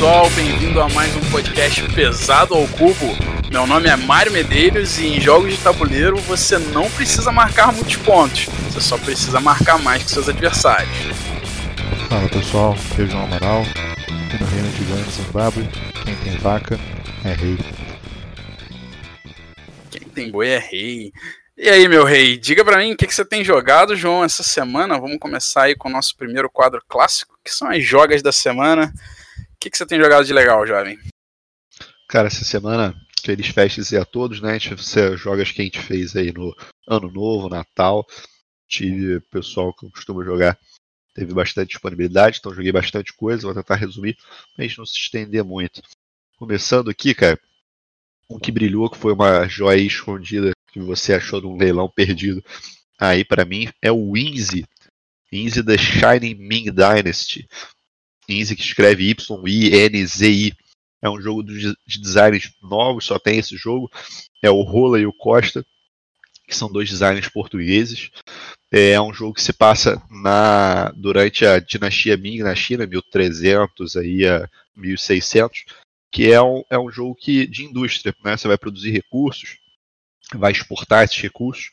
Olá pessoal, bem-vindo a mais um podcast Pesado ao Cubo. Meu nome é Mário Medeiros e em jogos de tabuleiro você não precisa marcar muitos pontos, você só precisa marcar mais que seus adversários. Fala pessoal, eu João Amaral, aqui no Reino de Gana, Zimbábue, quem tem vaca é rei. Quem tem boi é rei. E aí, meu rei, diga pra mim o que, que você tem jogado, João, essa semana. Vamos começar aí com o nosso primeiro quadro clássico, que são as jogas da semana. Que, que você tem jogado de legal, jovem? Cara, essa semana, feliz festas a todos, né? A gente, jogas que a gente fez aí no Ano Novo, Natal. Tive pessoal que costuma jogar, teve bastante disponibilidade, então joguei bastante coisa. Vou tentar resumir, gente não se estender muito. Começando aqui, cara, um que brilhou, que foi uma joia escondida que você achou num leilão perdido. Aí, para mim, é o Winzy. Winzy da Shining Ming Dynasty. Inzi que escreve Y-I-N-Z-I. É um jogo de designs novos, só tem esse jogo. É o Rola e o Costa, que são dois designers portugueses. É um jogo que se passa na durante a dinastia Ming na China, 1300 aí a 1600, que é um, é um jogo que, de indústria. Né? Você vai produzir recursos, vai exportar esses recursos,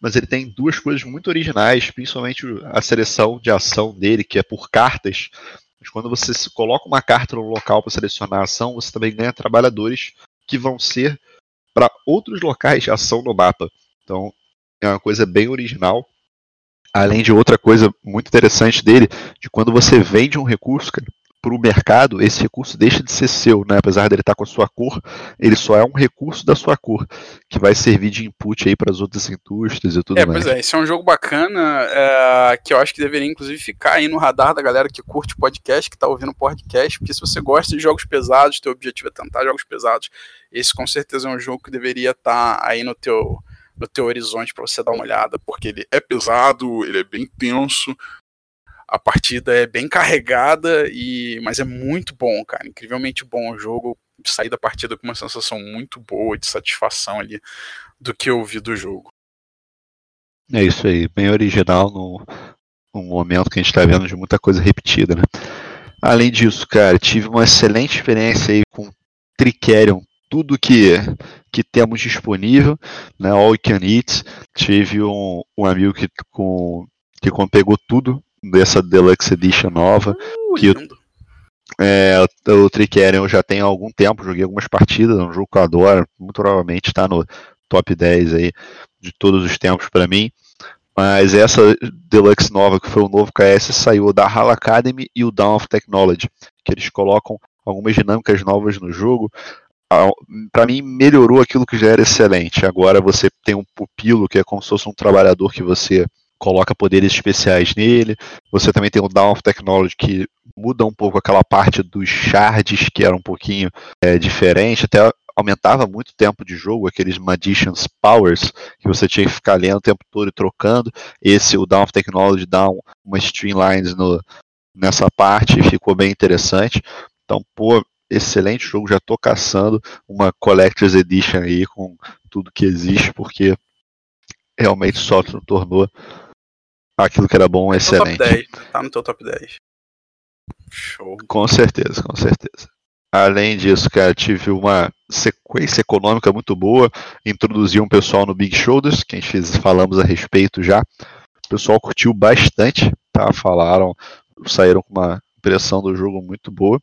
mas ele tem duas coisas muito originais, principalmente a seleção de ação dele, que é por cartas. Mas quando você coloca uma carta no local para selecionar a ação, você também ganha trabalhadores que vão ser para outros locais de ação no mapa. Então é uma coisa bem original. Além de outra coisa muito interessante dele, de quando você vende um recurso, cara, para o mercado, esse recurso deixa de ser seu, né? apesar dele estar com a sua cor, ele só é um recurso da sua cor, que vai servir de input aí para as outras indústrias e tudo é, mais. Pois é, esse é um jogo bacana, é, que eu acho que deveria inclusive ficar aí no radar da galera que curte podcast, que está ouvindo podcast, porque se você gosta de jogos pesados, teu objetivo é tentar jogos pesados, esse com certeza é um jogo que deveria estar tá aí no teu no teu horizonte para você dar uma olhada, porque ele é pesado, ele é bem tenso, a partida é bem carregada, e mas é muito bom, cara. Incrivelmente bom o jogo. Saí da partida com uma sensação muito boa de satisfação ali do que eu vi do jogo. É isso aí, bem original no, no momento que a gente está vendo de muita coisa repetida, né? Além disso, cara, tive uma excelente experiência aí com Tricerion, tudo que, que temos disponível, né? All You Can Eat. Tive um, um amigo que, com, que pegou tudo dessa Deluxe Edition nova. Uh, que é, o Tricerion eu já tenho há algum tempo, joguei algumas partidas, é um jogo que eu adoro, muito provavelmente está no top 10 aí de todos os tempos para mim. Mas essa Deluxe nova, que foi o novo KS, saiu da HAL Academy e o Dawn of Technology, que eles colocam algumas dinâmicas novas no jogo. Para mim, melhorou aquilo que já era excelente. Agora você tem um pupilo, que é como se fosse um trabalhador que você coloca poderes especiais nele. Você também tem o Down of Technology que muda um pouco aquela parte dos shards que era um pouquinho é, diferente, até aumentava muito o tempo de jogo, aqueles Magician's Powers, que você tinha que ficar lendo o tempo todo e trocando. Esse, o Down of Technology, dá um, umas streamlines no, nessa parte e ficou bem interessante. Então, pô, excelente jogo, já tô caçando uma Collector's Edition aí com tudo que existe, porque realmente só tornou aquilo que era bom, tá excelente. Top 10, tá no teu top 10. Show. Com certeza, com certeza. Além disso, cara, tive uma sequência econômica muito boa. Introduzi um pessoal no Big Shoulders, que a gente fez, falamos a respeito já. O pessoal curtiu bastante, tá? Falaram, saíram com uma impressão do jogo muito boa.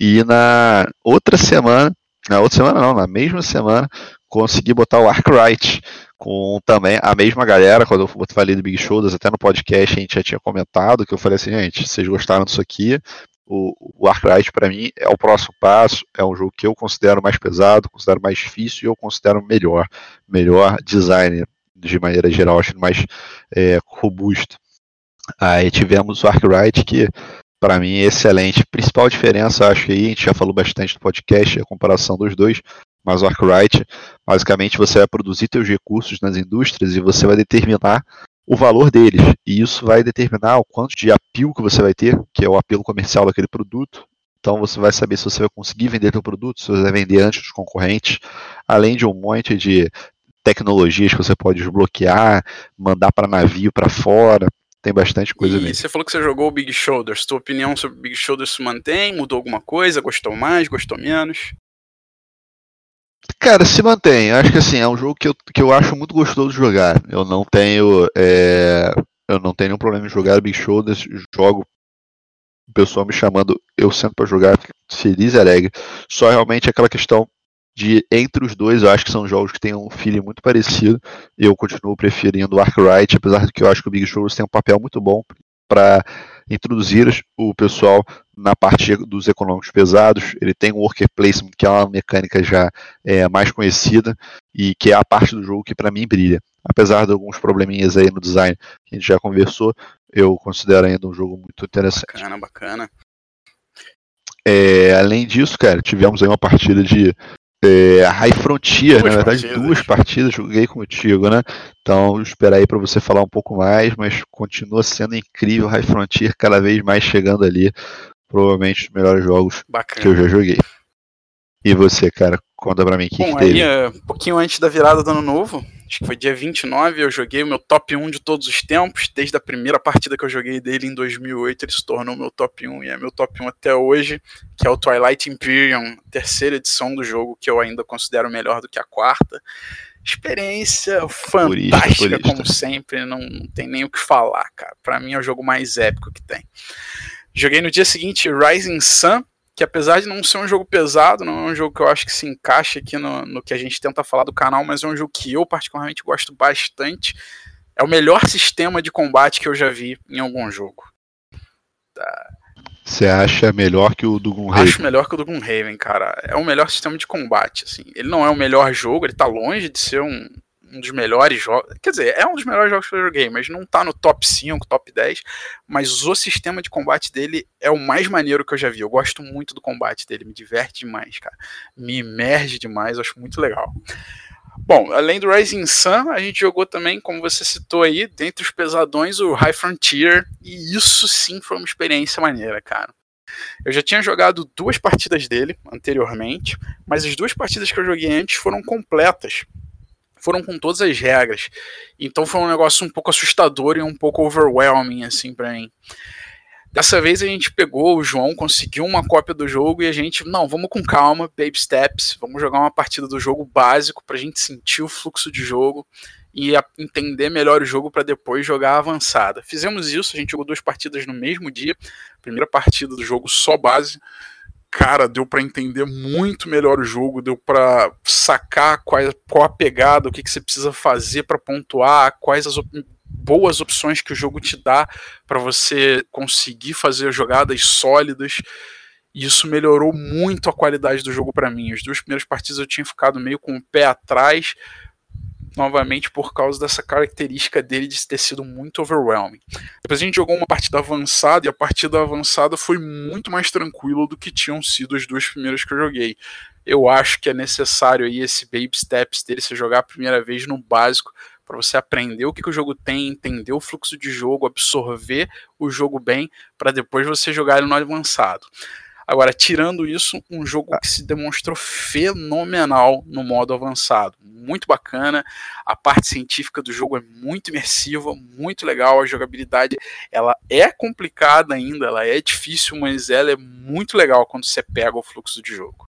E na outra semana, na outra semana não, na mesma semana, consegui botar o Arkwright com também a mesma galera, quando eu falei do Big Shoulders, até no podcast a gente já tinha comentado, que eu falei assim, gente, vocês gostaram disso aqui, o, o Arkwright para mim é o próximo passo, é um jogo que eu considero mais pesado, considero mais difícil e eu considero melhor, melhor design de maneira geral, acho mais é, robusto. Aí tivemos o Arkwright que para mim é excelente. Principal diferença, acho que aí a gente já falou bastante no podcast, a comparação dos dois, mas o Arkwright, basicamente você vai produzir seus recursos nas indústrias e você vai determinar o valor deles. E isso vai determinar o quanto de apelo que você vai ter, que é o apelo comercial daquele produto. Então você vai saber se você vai conseguir vender seu produto, se você vai vender antes dos concorrentes, além de um monte de tecnologias que você pode desbloquear, mandar para navio para fora. tem bastante coisa e mesmo. Você falou que você jogou o Big Shoulders. Tua opinião sobre o Big Shoulders se mantém? Mudou alguma coisa? Gostou mais? Gostou menos? Cara, se mantém. Acho que assim, é um jogo que eu, que eu acho muito gostoso de jogar. Eu não tenho. É, eu não tenho nenhum problema em jogar Big Shoulders. Jogo. O pessoal me chamando, eu sento para jogar feliz e alegre. Só realmente aquela questão de entre os dois, eu acho que são jogos que têm um feeling muito parecido. Eu continuo preferindo o Arkwright, apesar de que eu acho que o Big Shoulders tem um papel muito bom para introduzir o pessoal na parte dos econômicos pesados. Ele tem um worker placement, que é uma mecânica já é, mais conhecida e que é a parte do jogo que para mim brilha. Apesar de alguns probleminhas aí no design que a gente já conversou, eu considero ainda um jogo muito interessante. Bacana, bacana. É, além disso, cara, tivemos aí uma partida de é, High Frontier, duas na verdade, partidas. duas partidas, joguei contigo, né? Então, esperar aí para você falar um pouco mais, mas continua sendo incrível High Frontier, cada vez mais chegando ali. Provavelmente os melhores jogos Bacana. que eu já joguei. E você, cara, conta pra mim o que, Bom, que teve. Aí, uh, um pouquinho antes da virada do ano novo, acho que foi dia 29, eu joguei o meu top 1 de todos os tempos, desde a primeira partida que eu joguei dele em 2008, ele se tornou meu top 1 e é meu top 1 até hoje, que é o Twilight Imperium, terceira edição do jogo, que eu ainda considero melhor do que a quarta. Experiência fantástica, purista, purista. como sempre, não, não tem nem o que falar, cara. Pra mim é o jogo mais épico que tem. Joguei no dia seguinte Rising Sun, que apesar de não ser um jogo pesado, não é um jogo que eu acho que se encaixa aqui no, no que a gente tenta falar do canal, mas é um jogo que eu particularmente gosto bastante. É o melhor sistema de combate que eu já vi em algum jogo. Você acha melhor que o do Gunhaven? Acho melhor que o do Gunhaven, cara. É o melhor sistema de combate, assim. Ele não é o melhor jogo, ele tá longe de ser um, um dos melhores jogos. Quer dizer, é um dos melhores jogos que eu joguei, mas não tá no top 5, top 10. Mas o sistema de combate dele é o mais maneiro que eu já vi. Eu gosto muito do combate dele, me diverte demais, cara. Me emerge demais, acho muito legal. Bom, além do Rising Sun, a gente jogou também, como você citou aí, dentre os pesadões, o High Frontier, e isso sim foi uma experiência maneira, cara. Eu já tinha jogado duas partidas dele anteriormente, mas as duas partidas que eu joguei antes foram completas foram com todas as regras. Então foi um negócio um pouco assustador e um pouco overwhelming, assim, para mim. Dessa vez a gente pegou, o João conseguiu uma cópia do jogo e a gente, não, vamos com calma, baby steps, vamos jogar uma partida do jogo básico pra gente sentir o fluxo de jogo e entender melhor o jogo para depois jogar avançada. Fizemos isso, a gente jogou duas partidas no mesmo dia. Primeira partida do jogo só base, cara, deu para entender muito melhor o jogo, deu para sacar qual, qual a pegada, o que, que você precisa fazer para pontuar, quais as op boas opções que o jogo te dá para você conseguir fazer jogadas sólidas. E isso melhorou muito a qualidade do jogo para mim. As duas primeiras partidas eu tinha ficado meio com o pé atrás, novamente por causa dessa característica dele de ter sido muito overwhelming. Depois a gente jogou uma partida avançada e a partida avançada foi muito mais tranquila do que tinham sido as duas primeiras que eu joguei. Eu acho que é necessário aí esse baby steps dele, você jogar a primeira vez no básico para você aprender o que, que, o jogo tem, entender o fluxo de jogo, absorver o jogo bem, para depois você jogar ele no avançado. Agora, tirando isso, um jogo que se demonstrou fenomenal no modo avançado. Muito bacana. A parte científica do jogo é muito imersiva, muito legal. A jogabilidade ela é complicada ainda, ela é difícil, mas ela é muito legal quando você pega o fluxo de jogo.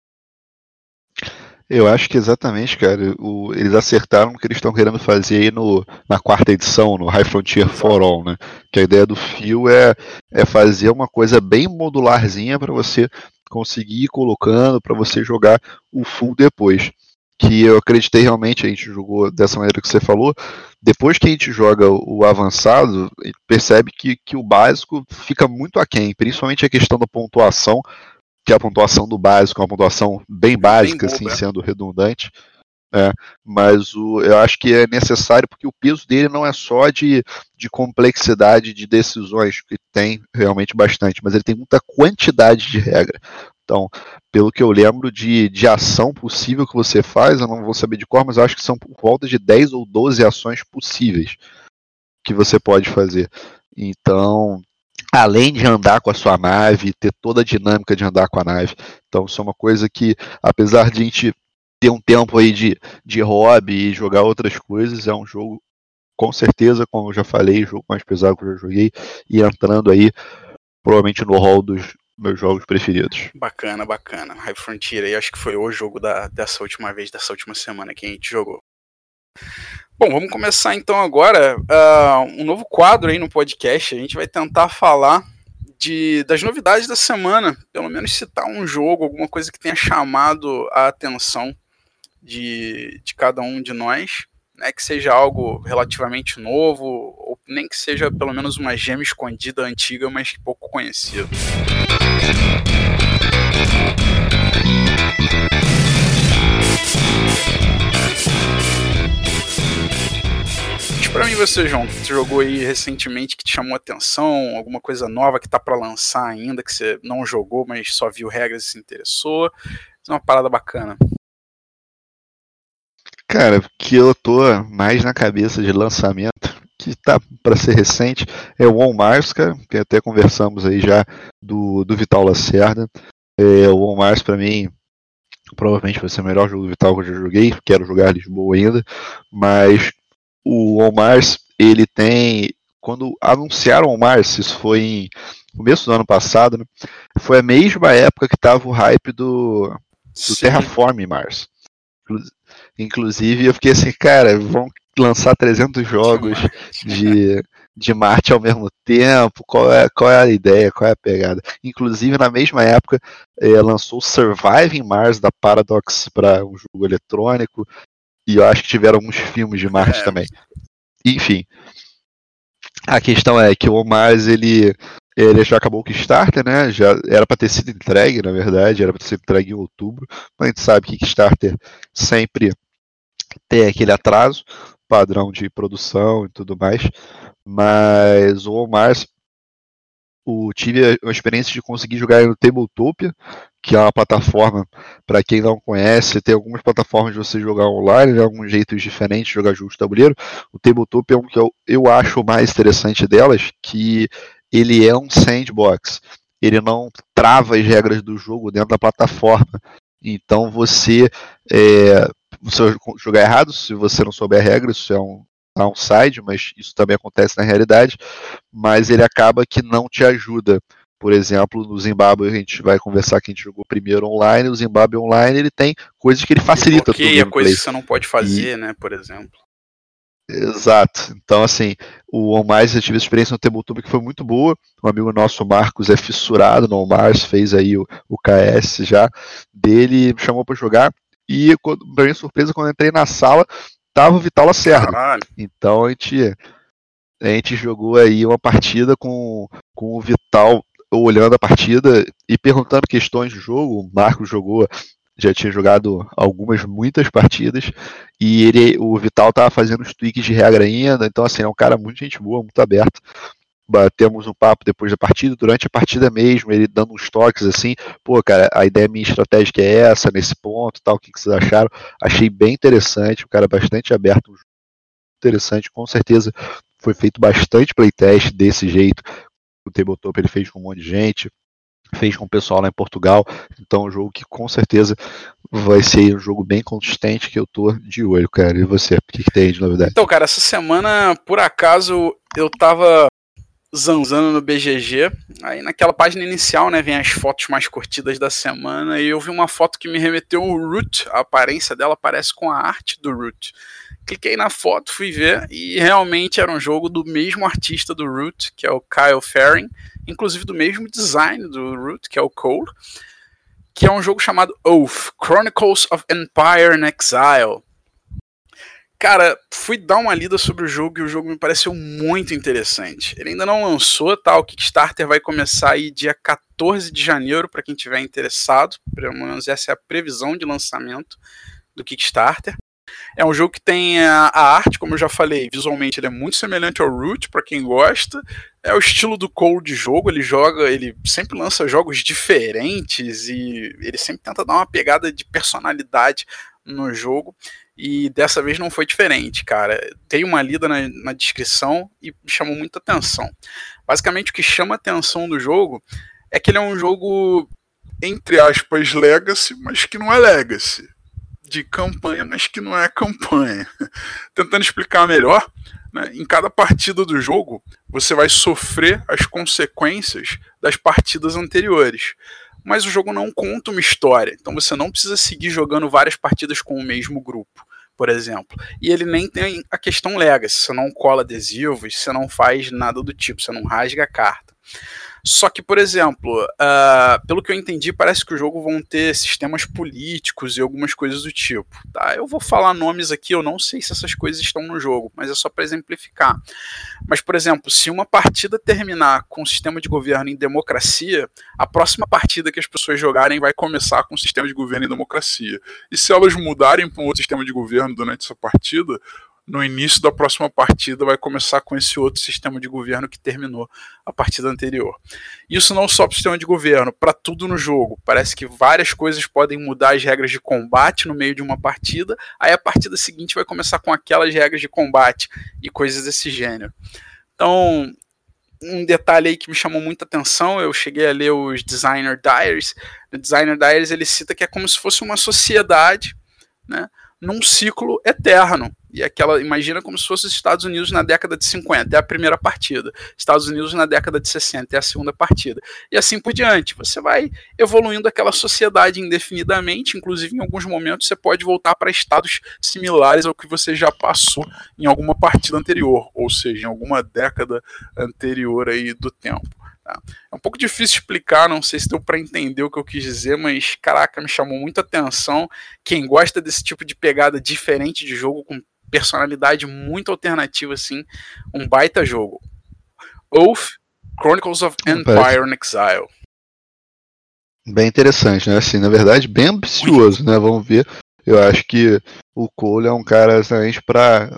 Eu acho que exatamente, cara, o, eles acertaram o que eles estão querendo fazer aí no, na quarta edição, no High Frontier for All, né? Que a ideia do fio é, é fazer uma coisa bem modularzinha para você conseguir ir colocando, para você jogar o full depois. Que eu acreditei realmente, a gente jogou dessa maneira que você falou. Depois que a gente joga o avançado, percebe que, que o básico fica muito aquém, principalmente a questão da pontuação que é a pontuação do básico, uma pontuação bem básica, bem assim, sendo redundante. É, mas o, eu acho que é necessário porque o peso dele não é só de, de complexidade de decisões, que tem realmente bastante, mas ele tem muita quantidade de regra. Então, pelo que eu lembro de, de ação possível que você faz, eu não vou saber de cor, mas eu acho que são por volta de 10 ou 12 ações possíveis que você pode fazer. Então, além de andar com a sua nave, ter toda a dinâmica de andar com a nave. Então isso é uma coisa que, apesar de a gente ter um tempo aí de, de hobby e jogar outras coisas, é um jogo com certeza, como eu já falei, jogo mais pesado que eu já joguei, e entrando aí, provavelmente no hall dos meus jogos preferidos. Bacana, bacana. High Frontier aí, acho que foi o jogo da, dessa última vez, dessa última semana que a gente jogou. Bom, vamos começar então agora uh, um novo quadro aí no podcast. A gente vai tentar falar de, das novidades da semana, pelo menos citar um jogo, alguma coisa que tenha chamado a atenção de, de cada um de nós, né, que seja algo relativamente novo, ou nem que seja pelo menos uma gema escondida antiga, mas pouco conhecida. Para mim você, João, que você jogou aí recentemente que te chamou atenção, alguma coisa nova que tá para lançar ainda, que você não jogou, mas só viu regras e se interessou. É uma parada bacana. Cara, que eu tô mais na cabeça de lançamento, que tá para ser recente, é o On Mars, cara, que até conversamos aí já do, do Vital Lacerda. É, o On Mars para mim provavelmente vai ser o melhor jogo do Vital que eu já joguei, quero jogar Lisboa ainda, mas o On Mars, ele tem quando anunciaram o Mars, isso foi em começo do ano passado, né, foi a mesma época que tava o hype do, do Terraform Mars. Inclusive, eu fiquei assim, cara, vão lançar 300 jogos de, de Marte ao mesmo tempo, qual é, qual é a ideia, qual é a pegada. Inclusive, na mesma época, é, lançou Surviving Mars da Paradox para um jogo eletrônico, e eu acho que tiveram alguns filmes de Marte é. também. Enfim, a questão é que o Mars, ele ele já acabou o Kickstarter, né? Já era para ter sido entregue, na verdade, era para ter sido entregue em outubro, mas a gente sabe que Kickstarter sempre tem aquele atraso, padrão de produção e tudo mais. Mas o Mars, o, tive a experiência de conseguir jogar no Tabletopia, que é uma plataforma, para quem não conhece, tem algumas plataformas de você jogar online, né, alguns jeitos diferentes de jogar jogos de tabuleiro. O Tabletopia é um que eu, eu acho mais interessante delas, que ele é um sandbox. Ele não trava as regras do jogo dentro da plataforma. Então você, é, você jogar errado, se você não souber a regra, isso é um downside, mas isso também acontece na realidade. Mas ele acaba que não te ajuda. Por exemplo, no Zimbábue a gente vai conversar que a gente jogou primeiro online, o Zimbábue online ele tem coisas que ele facilita. E a coisa que você não pode fazer, e, né, por exemplo. Exato. Então, assim, o On Mais, eu tive experiência no Tabletop que foi muito boa. Um amigo nosso, Marcos, é fissurado no On Mars, fez aí o, o KS já dele, me chamou para jogar. E, para minha surpresa, quando eu entrei na sala, tava o Vital Lacerda. Caralho. Então, a gente, a gente jogou aí uma partida com, com o Vital olhando a partida e perguntando questões do jogo. O Marcos jogou já tinha jogado algumas, muitas partidas, e ele, o Vital tava fazendo os tweaks de regra ainda, então assim, é um cara muito gente boa, muito aberto. Batemos um papo depois da partida, durante a partida mesmo, ele dando uns toques assim, pô, cara, a ideia minha estratégica é essa, nesse ponto, tal, o que, que vocês acharam? Achei bem interessante, o cara bastante aberto, interessante, com certeza foi feito bastante playtest desse jeito, o Tabletop ele fez com um monte de gente, fez com o pessoal lá em Portugal. Então, é um jogo que com certeza vai ser um jogo bem consistente que eu tô de olho, cara. E você, o que, que tem de novidade? Então, cara, essa semana, por acaso, eu tava zanzando no BGG. Aí naquela página inicial, né, vem as fotos mais curtidas da semana e eu vi uma foto que me remeteu ao Root. A aparência dela parece com a arte do Root. Cliquei na foto, fui ver e realmente era um jogo do mesmo artista do Root, que é o Kyle Ferring, inclusive do mesmo design do Root, que é o Cole, que é um jogo chamado Oath: Chronicles of Empire and Exile. Cara, fui dar uma lida sobre o jogo e o jogo me pareceu muito interessante. Ele ainda não lançou, tá? O Kickstarter vai começar aí dia 14 de janeiro para quem tiver interessado. Pelo menos essa é a previsão de lançamento do Kickstarter. É um jogo que tem a, a, arte, como eu já falei, visualmente ele é muito semelhante ao Root, para quem gosta. É o estilo do Cole de jogo, ele joga, ele sempre lança jogos diferentes e ele sempre tenta dar uma pegada de personalidade no jogo. E dessa vez não foi diferente, cara. Tem uma lida na, na descrição e chamou muita atenção. Basicamente, o que chama atenção do jogo é que ele é um jogo, entre aspas, legacy, mas que não é legacy de campanha, mas que não é campanha. Tentando explicar melhor, Né? Em cada partida do jogo, você vai sofrer as consequências das partidas anteriores. Mas o jogo não conta uma história, então você não precisa seguir jogando várias partidas com o mesmo grupo por exemplo. E ele nem tem a questão legacy, você não cola adesivos, você não faz nada do tipo, você não rasga a carta. Só que, por exemplo, uh, pelo que eu entendi, parece que o jogo vão ter sistemas políticos e algumas coisas do tipo. Tá? Eu vou falar nomes aqui, eu não sei se essas coisas estão no jogo, mas é só para exemplificar. Mas, por exemplo, se uma partida terminar com um sistema de governo em democracia, a próxima partida que as pessoas jogarem vai começar com um sistema de governo em democracia. E se elas mudarem para um outro sistema de governo durante essa partida, no início da próxima partida vai começar com esse outro sistema de governo que terminou a partida anterior. Isso não só para o sistema de governo, para tudo no jogo. Parece que várias coisas podem mudar as regras de combate no meio de uma partida, aí a partida seguinte vai começar com aquelas regras de combate e coisas desse gênero. Então, um detalhe aí que me chamou muita atenção, eu cheguei a ler os Designer Diaries. O Designer Diaries ele cita que é como se fosse uma sociedade, né? Num ciclo eterno. E aquela, imagina como se fosse os Estados Unidos na década de 50, é a primeira partida. Estados Unidos na década de 60, é a segunda partida. E assim por diante. Você vai evoluindo aquela sociedade indefinidamente, inclusive em alguns momentos você pode voltar para estados similares ao que você já passou em alguma partida anterior, ou seja, em alguma década anterior aí do tempo. Tá? É um pouco difícil explicar, não sei se deu para entender o que eu quis dizer, mas caraca, me chamou muita atenção. Quem gosta desse tipo de pegada diferente de jogo, com personalidade muito alternativa, assim, um baita jogo. Oath, Chronicles of Empire and Exile. Bem interessante, né? Assim, na verdade, bem ambicioso, né? Vamos ver. Eu acho que o Cole é um cara exatamente para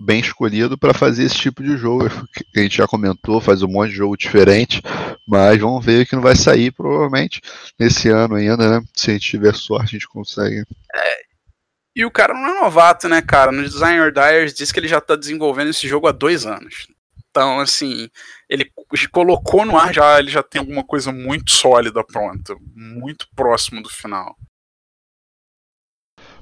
bem escolhido para fazer esse tipo de jogo. Que a gente já comentou, faz um monte de jogo diferente, mas vamos ver que não vai sair provavelmente nesse ano ainda, né? Se a gente tiver sorte, a gente consegue. É, e o cara não é novato, né, cara? No Designer Dyers diz que ele já tá desenvolvendo esse jogo há dois anos. Então, assim, ele colocou no ar já, ele já tem alguma coisa muito sólida pronta, muito próximo do final.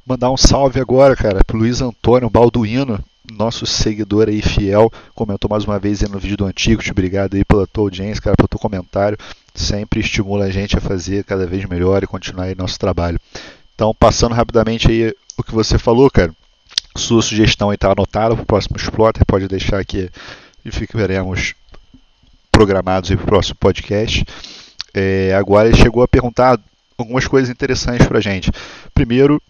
Mandar um salve agora, cara, pro Luiz Antônio Balduino, nosso seguidor aí fiel, comentou mais uma vez aí no vídeo do Antigo. Te obrigado aí pela tua audiência, cara, pelo teu comentário. Sempre estimula a gente a fazer cada vez melhor e continuar aí nosso trabalho. Então, passando rapidamente aí o que você falou, cara. Sua sugestão está anotada para o próximo Explorer, pode deixar aqui e ficaremos programados para o próximo podcast. É, agora ele chegou a perguntar algumas coisas interessantes para a gente. Primeiro,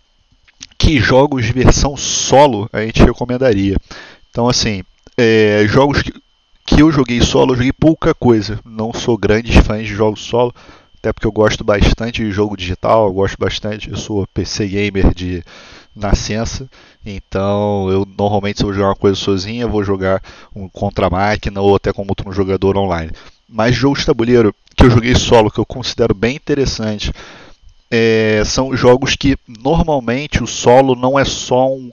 que jogos de versão solo a gente recomendaria? Então, assim, é, jogos que, que eu joguei solo, eu joguei pouca coisa. Não sou grande fã de jogos solo, até porque eu gosto bastante de jogo digital, eu gosto bastante, eu sou PC gamer de nascença, então eu normalmente se eu jogar uma coisa sozinha, vou jogar um contra a máquina ou até como outro jogador online. Mas jogos de tabuleiro que eu joguei solo, que eu considero bem interessante, é, são jogos que normalmente o solo não é só um,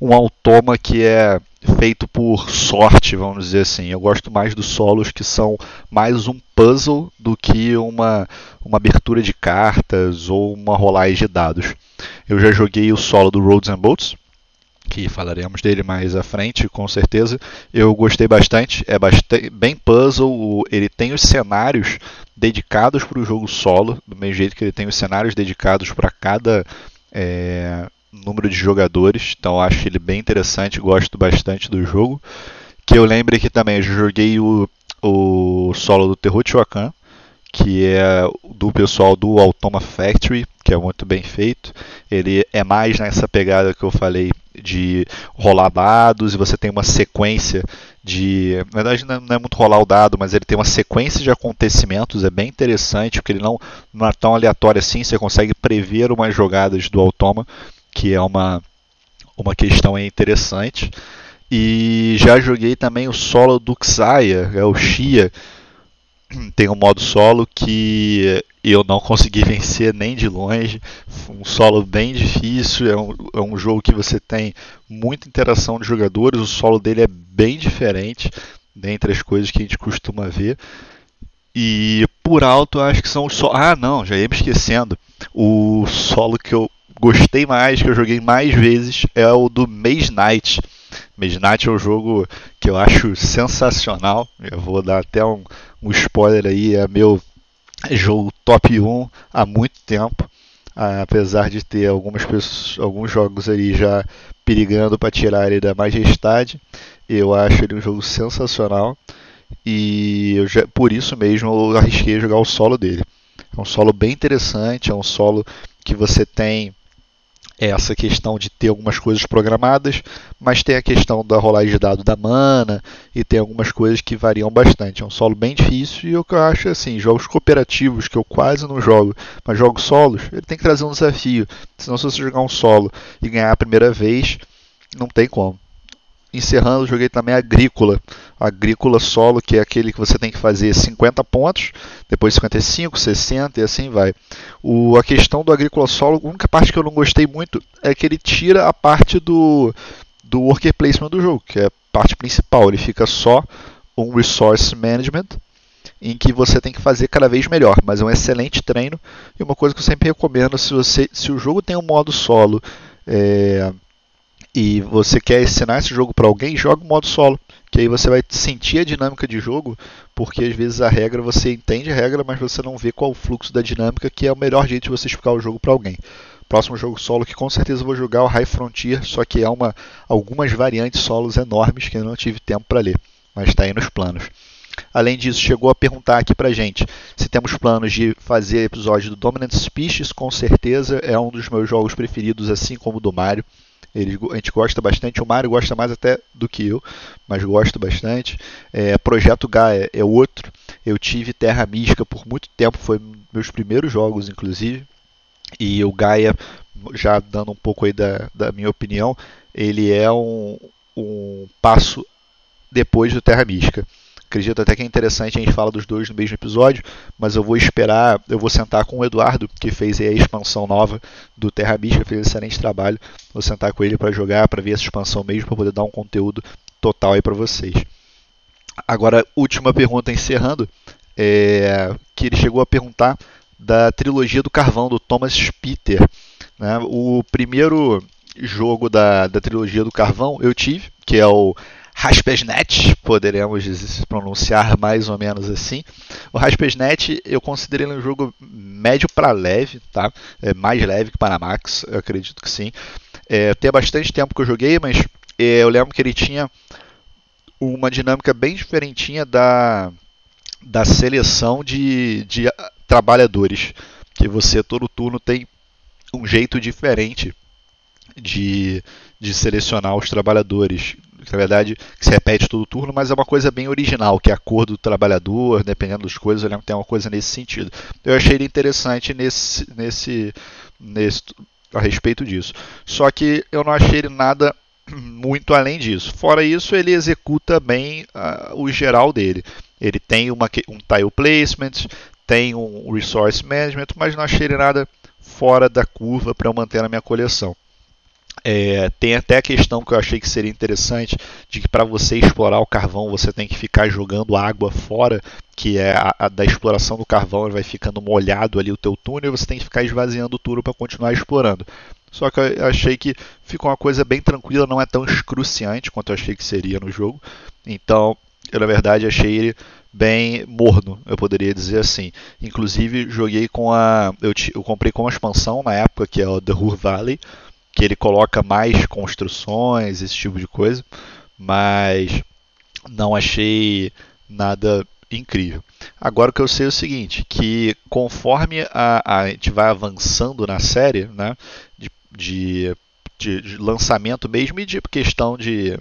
um automa que é feito por sorte, vamos dizer assim. Eu gosto mais dos solos que são mais um puzzle do que uma, uma abertura de cartas ou uma rolagem de dados. Eu já joguei o solo do Roads and Boats, que falaremos dele mais à frente, com certeza. Eu gostei bastante, é bastante, bem puzzle, ele tem os cenários dedicados para o jogo solo, do mesmo jeito que ele tem os cenários dedicados para cada é, número de jogadores, então acho ele bem interessante, gosto bastante do jogo. Que eu lembre que também eu joguei o, o solo do Teotihuacan, que é do pessoal do Automa Factory, que é muito bem feito. Ele é mais nessa pegada que eu falei de rolar dados e você tem uma sequência de. Na verdade, não é muito rolar o dado, mas ele tem uma sequência de acontecimentos, é bem interessante, porque ele não, não é tão aleatório assim, você consegue prever umas jogadas do Automa que é uma, uma questão interessante. E já joguei também o solo do Xayah, é o Xia. Tem um modo solo que eu não consegui vencer nem de longe. Um solo bem difícil, é um, é um jogo que você tem muita interação de jogadores. O solo dele é bem diferente dentre as coisas que a gente costuma ver. E por alto, acho que são os solos. Ah, não, já ia me esquecendo. O solo que eu gostei mais, que eu joguei mais vezes, é o do Maze Knight. Midnight é um jogo que eu acho sensacional. Eu vou dar até um, um spoiler aí, é meu jogo top 1 há muito tempo. Apesar de ter algumas pessoas, alguns jogos ali já perigando para tirar ele da majestade, eu acho ele um jogo sensacional e eu já, por isso mesmo eu arrisquei jogar o solo dele. É um solo bem interessante, é um solo que você tem essa questão de ter algumas coisas programadas, mas tem a questão da rolagem de dado da mana e tem algumas coisas que variam bastante. É um solo bem difícil e o que eu acho assim, jogos cooperativos que eu quase não jogo, mas jogo solos, ele tem que trazer um desafio. Senão se você jogar um solo e ganhar a primeira vez, não tem como encerrando, joguei também Agrícola. Agrícola solo, que é aquele que você tem que fazer 50 pontos, depois 55, 60 e assim vai. O, a questão do Agrícola solo, a única parte que eu não gostei muito é que ele tira a parte do, do worker placement do jogo, que é a parte principal. Ele fica só um resource management, em que você tem que fazer cada vez melhor, mas é um excelente treino e uma coisa que eu sempre recomendo se você se o jogo tem um modo solo é, e você quer ensinar esse jogo para alguém, joga o modo solo, que aí você vai sentir a dinâmica de jogo, porque às vezes a regra você entende a regra, mas você não vê qual o fluxo da dinâmica, que é o melhor jeito de você explicar o jogo para alguém. Próximo jogo solo que com certeza vou jogar é o High Frontier, só que é uma algumas variantes solos enormes que eu não tive tempo para ler, mas está aí nos planos. Além disso, chegou a perguntar aqui pra gente se temos planos de fazer episódio do Dominant Species, com certeza é um dos meus jogos preferidos, assim como o do Mario. Ele, a gente gosta bastante, o Mário gosta mais até do que eu, mas gosto bastante. É, Projeto Gaia é outro. Eu tive Terra Mística por muito tempo, foi meus primeiros jogos, inclusive. E o Gaia, já dando um pouco aí da, da minha opinião, ele é um, um passo depois do Terra Mística. Acredito até que é interessante a gente falar dos dois no mesmo episódio, mas eu vou esperar, eu vou sentar com o Eduardo, que fez a expansão nova do Terra Mística, fez um excelente trabalho. Vou sentar com ele para jogar, para ver essa expansão mesmo, para poder dar um conteúdo total aí para vocês. Agora, última pergunta encerrando, é, que ele chegou a perguntar da trilogia do carvão do Thomas Peter. Né? O primeiro jogo da, da trilogia do carvão eu tive, que é o Raspesnet, poderemos pronunciar mais ou menos assim. O Raspesnet eu considero ele um jogo médio para leve, tá? É mais leve que Panamax, eu acredito que sim. É, tem bastante tempo que eu joguei, mas é, eu lembro que ele tinha uma dinâmica bem diferentinha da, da seleção de, de trabalhadores. Que você todo turno tem um jeito diferente de, de selecionar os trabalhadores na verdade se repete todo turno, mas é uma coisa bem original, que é a cor do trabalhador, dependendo das coisas, eu lembro que tem uma coisa nesse sentido. Eu achei ele interessante nesse, nesse, nesse, a respeito disso. Só que eu não achei ele nada muito além disso. Fora isso, ele executa bem uh, o geral dele. Ele tem uma, um tile placement, tem um resource management, mas não achei ele nada fora da curva para eu manter na minha coleção. É, tem até a questão que eu achei que seria interessante de que para você explorar o carvão você tem que ficar jogando água fora, que é a, a da exploração do carvão, vai ficando molhado ali o teu túnel você tem que ficar esvaziando o túnel para continuar explorando. Só que eu achei que ficou uma coisa bem tranquila, não é tão excruciante quanto eu achei que seria no jogo. Então, eu na verdade achei ele bem morno, eu poderia dizer assim. Inclusive, joguei com a. Eu, eu comprei com uma expansão na época, que é o The Ruhr Valley que ele coloca mais construções, esse tipo de coisa, mas não achei nada incrível. Agora o que eu sei é o seguinte, que conforme a, a gente vai avançando na série, né, de, de, de, lançamento mesmo e de questão de,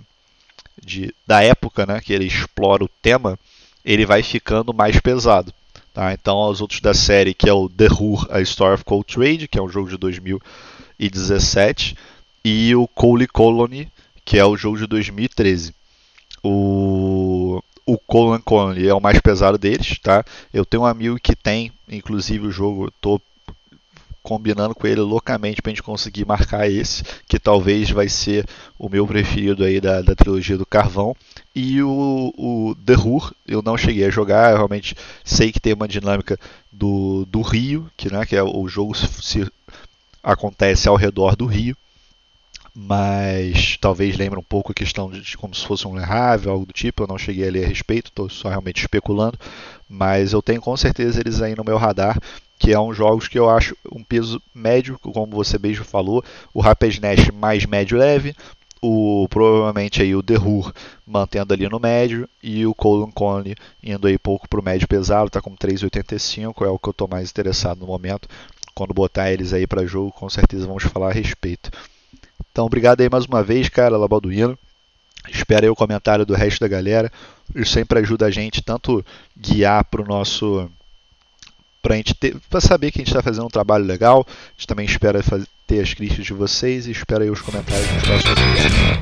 de, da época né, que ele explora o tema, ele vai ficando mais pesado. Tá? Então, os outros da série, que é o The Who, A Story of Cold Trade, que é um jogo de 2000 2017 e o Cole Colony, que é o jogo de 2013. O, o Colon Colony é o mais pesado deles, tá? Eu tenho um amigo que tem, inclusive o jogo, estou combinando com ele loucamente para gente conseguir marcar esse, que talvez vai ser o meu preferido aí da, da trilogia do Carvão. E o, o The Hur, eu não cheguei a jogar, eu realmente sei que tem uma dinâmica do, do Rio, que, né, que é o jogo se acontece ao redor do rio, mas talvez lembre um pouco a questão de como se fosse um lerrável, algo do tipo. Eu não cheguei a ler a respeito, estou só realmente especulando, mas eu tenho com certeza eles aí no meu radar, que é um jogos que eu acho um peso médio, como você mesmo falou, o Rapid Nash mais médio leve, o provavelmente aí o Derrur mantendo ali no médio e o Colin Conley indo aí pouco para o médio pesado, está com 3,85, é o que eu estou mais interessado no momento. Quando botar eles aí para jogo, com certeza vamos falar a respeito. Então, obrigado aí mais uma vez, cara, Labalduino. Espera aí o comentário do resto da galera. Isso sempre ajuda a gente tanto guiar para o nosso para a gente ter, para saber que a gente está fazendo um trabalho legal. A gente também espera ter as críticas de vocês e espera aí os comentários nos próximos vídeos.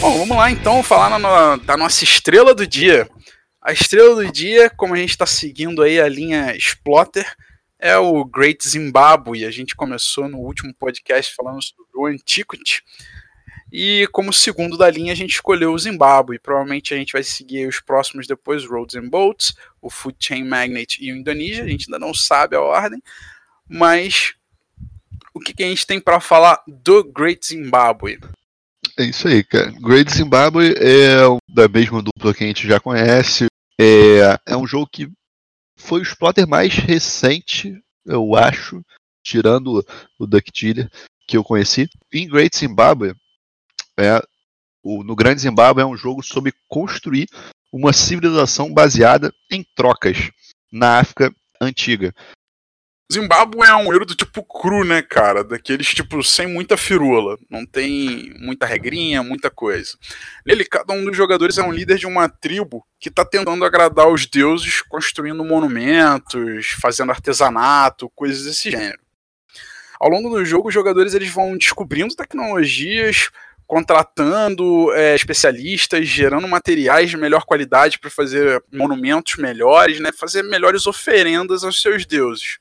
Bom, vamos lá então falar na, da nossa estrela do dia. A estrela do dia, como a gente está seguindo aí a linha Splotter, é o Great Zimbabwe. A gente começou no último podcast falando sobre o Antiquity. E como segundo da linha, a gente escolheu o Zimbabwe. Provavelmente a gente vai seguir os próximos depois, Roads and Boats, o Food Chain Magnet e o Indonesia. A gente ainda não sabe a ordem, mas o que, que a gente tem para falar do Great Zimbabwe? É isso aí, cara. Great Zimbabwe é da mesma dupla que a gente já conhece. É, é um jogo que foi o exploiter mais recente, eu acho, tirando o Duck que eu conheci. Em Great Zimbabwe, é, o, no Grande Zimbábue é um jogo sobre construir uma civilização baseada em trocas na África antiga. Zimbábue é um euro do tipo cru, né, cara? Daqueles tipo sem muita firula. Não tem muita regrinha, muita coisa. Nele, cada um dos jogadores é um líder de uma tribo que está tentando agradar os deuses, construindo monumentos, fazendo artesanato, coisas desse gênero. Ao longo do jogo, os jogadores eles vão descobrindo tecnologias, contratando é, especialistas, gerando materiais de melhor qualidade para fazer monumentos melhores, né, fazer melhores oferendas aos seus deuses.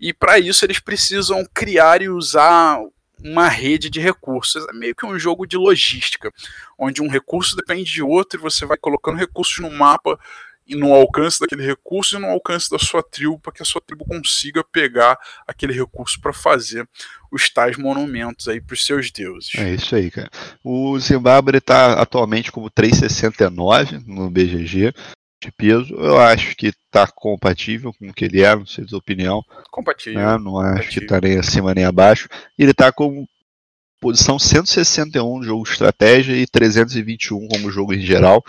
E para isso eles precisam criar e usar uma rede de recursos. É meio que um jogo de logística, onde um recurso depende de outro e você vai colocando recursos no mapa e no alcance daquele recurso e no alcance da sua tribo, para que a sua tribo consiga pegar aquele recurso para fazer os tais monumentos aí para os seus deuses. É isso aí, cara. O Zimbabwe está atualmente como 3,69 no BGG de peso. Eu acho que está compatível com o que ele é, não sei sua opinião. Compatível. Né? Não acho compatível. que está nem acima nem abaixo. Ele está com posição 161 no jogo de estratégia e 321 como jogo em geral.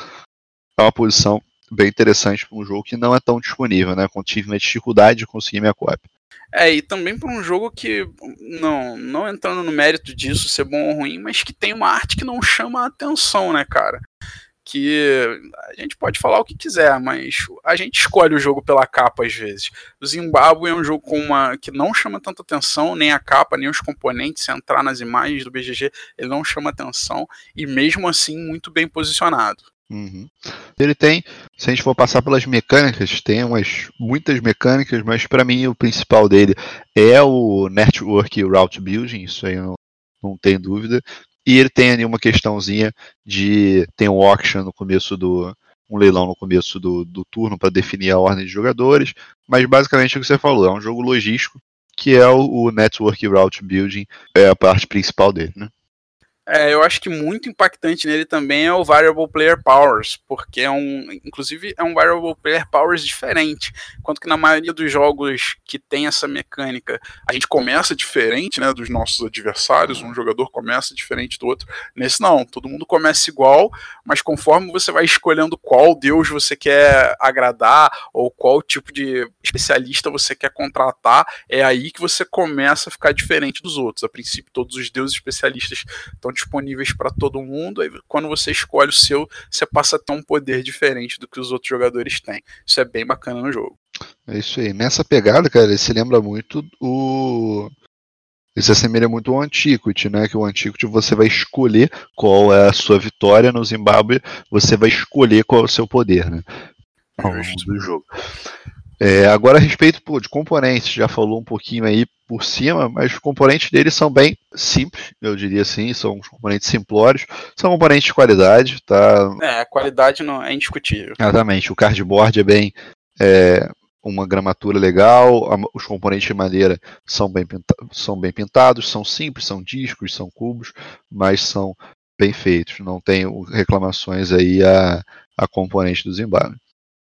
É uma posição bem interessante para um jogo que não é tão disponível, né? Tive uma dificuldade de conseguir minha cópia. É, e também para um jogo que, não, não entrando no mérito disso ser bom ou ruim, mas que tem uma arte que não chama a atenção, né, cara? Que a gente pode falar o que quiser, mas a gente escolhe o jogo pela capa às vezes. O Zimbabwe é um jogo com uma que não chama tanta atenção, nem a capa, nem os componentes. Se entrar nas imagens do BGG, ele não chama atenção e mesmo assim muito bem posicionado. Uhum. Ele tem, se a gente for passar pelas mecânicas, tem umas muitas mecânicas, mas para mim o principal dele é o Network Route Building, isso aí não, não tem dúvida. E ele tem ali uma questãozinha de tem um auction no começo do um leilão no começo do, do turno para definir a ordem de jogadores, mas basicamente é o que você falou, é um jogo logístico que é o, o Network Route Building, é a parte principal dele, né? É, eu acho que muito impactante nele também é o Variable Player Powers, porque é um, inclusive, é um Variable Player Powers diferente. Enquanto que na maioria dos jogos que tem essa mecânica, a gente começa diferente, né, dos nossos adversários, um jogador começa diferente do outro. Nesse não, todo mundo começa igual, mas conforme você vai escolhendo qual deus você quer agradar ou qual tipo de especialista você quer contratar, é aí que você começa a ficar diferente dos outros. A princípio, todos os deuses especialistas estão disponíveis para todo mundo. Aí, quando você escolhe o seu, você passa a ter um poder diferente do que os outros jogadores têm. Isso é bem bacana no jogo. É isso aí. Nessa pegada, cara, ele se lembra muito o. Ele se assemelha muito ao Antiquity, né? Que o Antiquity você vai escolher qual é a sua vitória no Zimbábue, você vai escolher qual é o seu poder, né? Ao longo do jogo. É, agora a respeito pô, de componentes, já falou um pouquinho aí por cima, mas os componentes deles são bem simples, eu diria assim, são componentes simplórios, são componentes de qualidade, tá? É, a qualidade não é indiscutível. Exatamente, o cardboard é bem é, uma gramatura legal, os componentes de madeira são bem, são bem pintados, são simples, são discos, são cubos, mas são bem feitos. Não tenho reclamações aí a, a componente do Zimbabwe.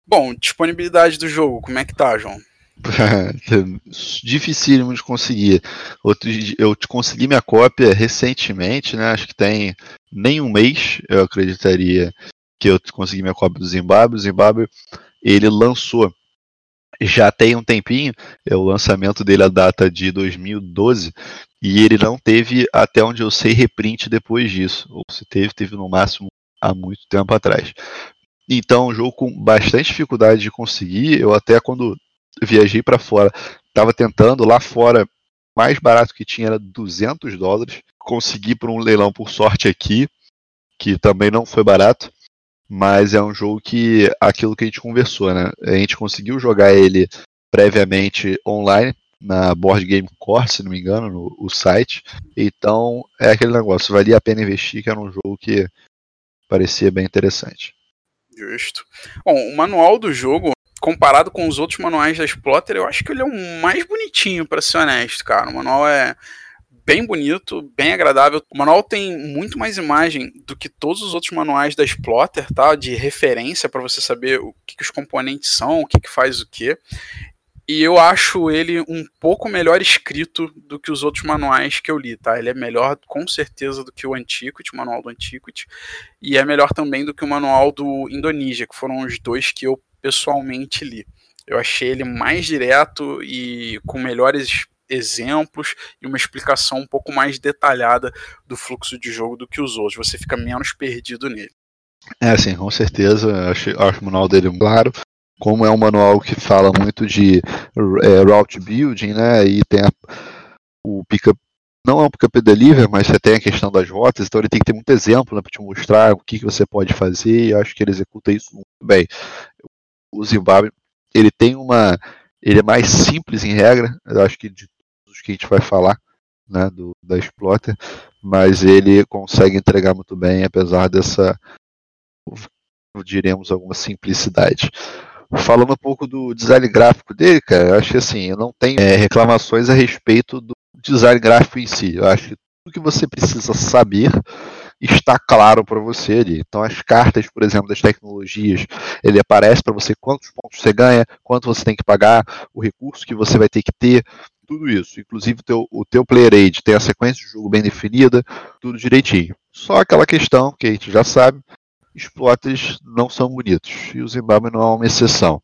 Bom, disponibilidade do jogo, como é que tá, João? Dificílimo de conseguir. Outro, eu consegui minha cópia recentemente, né? Acho que tem nem um mês, eu acreditaria que eu consegui minha cópia do Zimbabwe. O Zimbabwe ele lançou já tem um tempinho, é o lançamento dele a data de 2012 e ele não teve, até onde eu sei, reprint depois disso. Ou se teve, teve no máximo há muito tempo atrás. Então, um jogo com bastante dificuldade de conseguir. Eu até quando viajei para fora, estava tentando lá fora, mais barato que tinha era 200 dólares. Consegui por um leilão por sorte aqui, que também não foi barato mas é um jogo que aquilo que a gente conversou, né? A gente conseguiu jogar ele previamente online na Board Game Core, se não me engano, no o site. Então é aquele negócio, valia a pena investir, que era um jogo que parecia bem interessante. Justo. Bom, o manual do jogo, comparado com os outros manuais da Splotter, eu acho que ele é o mais bonitinho, para ser honesto, cara. O manual é bem bonito, bem agradável. O manual tem muito mais imagem do que todos os outros manuais da Splotter, tá? De referência para você saber o que, que, os componentes são, o que, que faz o que. E eu acho ele um pouco melhor escrito do que os outros manuais que eu li, tá? Ele é melhor com certeza do que o Antiquity, o manual do Antiquity, e é melhor também do que o manual do Indonesia, que foram os dois que eu pessoalmente li. Eu achei ele mais direto e com melhores exemplos e uma explicação um pouco mais detalhada do fluxo de jogo do que os outros. Você fica menos perdido nele. É, sim, com certeza. Acho, acho o manual dele claro. Como é um manual que fala muito de é, route building, né? E tem a, o pickup. Não é um pickup deliver, mas você tem a questão das rotas, então ele tem que ter muito exemplo né, para te mostrar o que, que você pode fazer, e acho que ele executa isso muito bem. O Zimbabwe, ele tem uma. Ele é mais simples em regra, eu acho que de que a gente vai falar, né, do, da Exploiter, mas ele consegue entregar muito bem, apesar dessa, diremos, alguma simplicidade. Falando um pouco do design gráfico dele, cara, eu acho que assim, eu não tenho é, reclamações a respeito do design gráfico em si. Eu acho que tudo que você precisa saber está claro para você ali. Então, as cartas, por exemplo, das tecnologias, ele aparece para você quantos pontos você ganha, quanto você tem que pagar, o recurso que você vai ter que ter, tudo isso. Inclusive, o teu, o teu player aid tem a sequência de jogo bem definida, tudo direitinho. Só aquela questão que a gente já sabe, exploiters não são bonitos, e o Zimbabwe não é uma exceção.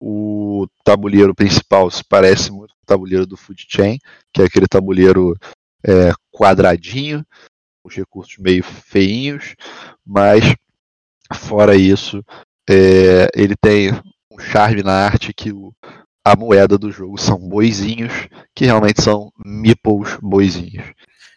O tabuleiro principal se parece muito com o tabuleiro do Food Chain, que é aquele tabuleiro é, quadradinho, os recursos meio feinhos, mas fora isso, é, ele tem um charme na arte que o, a moeda do jogo são boizinhos, que realmente são meeples boizinhos.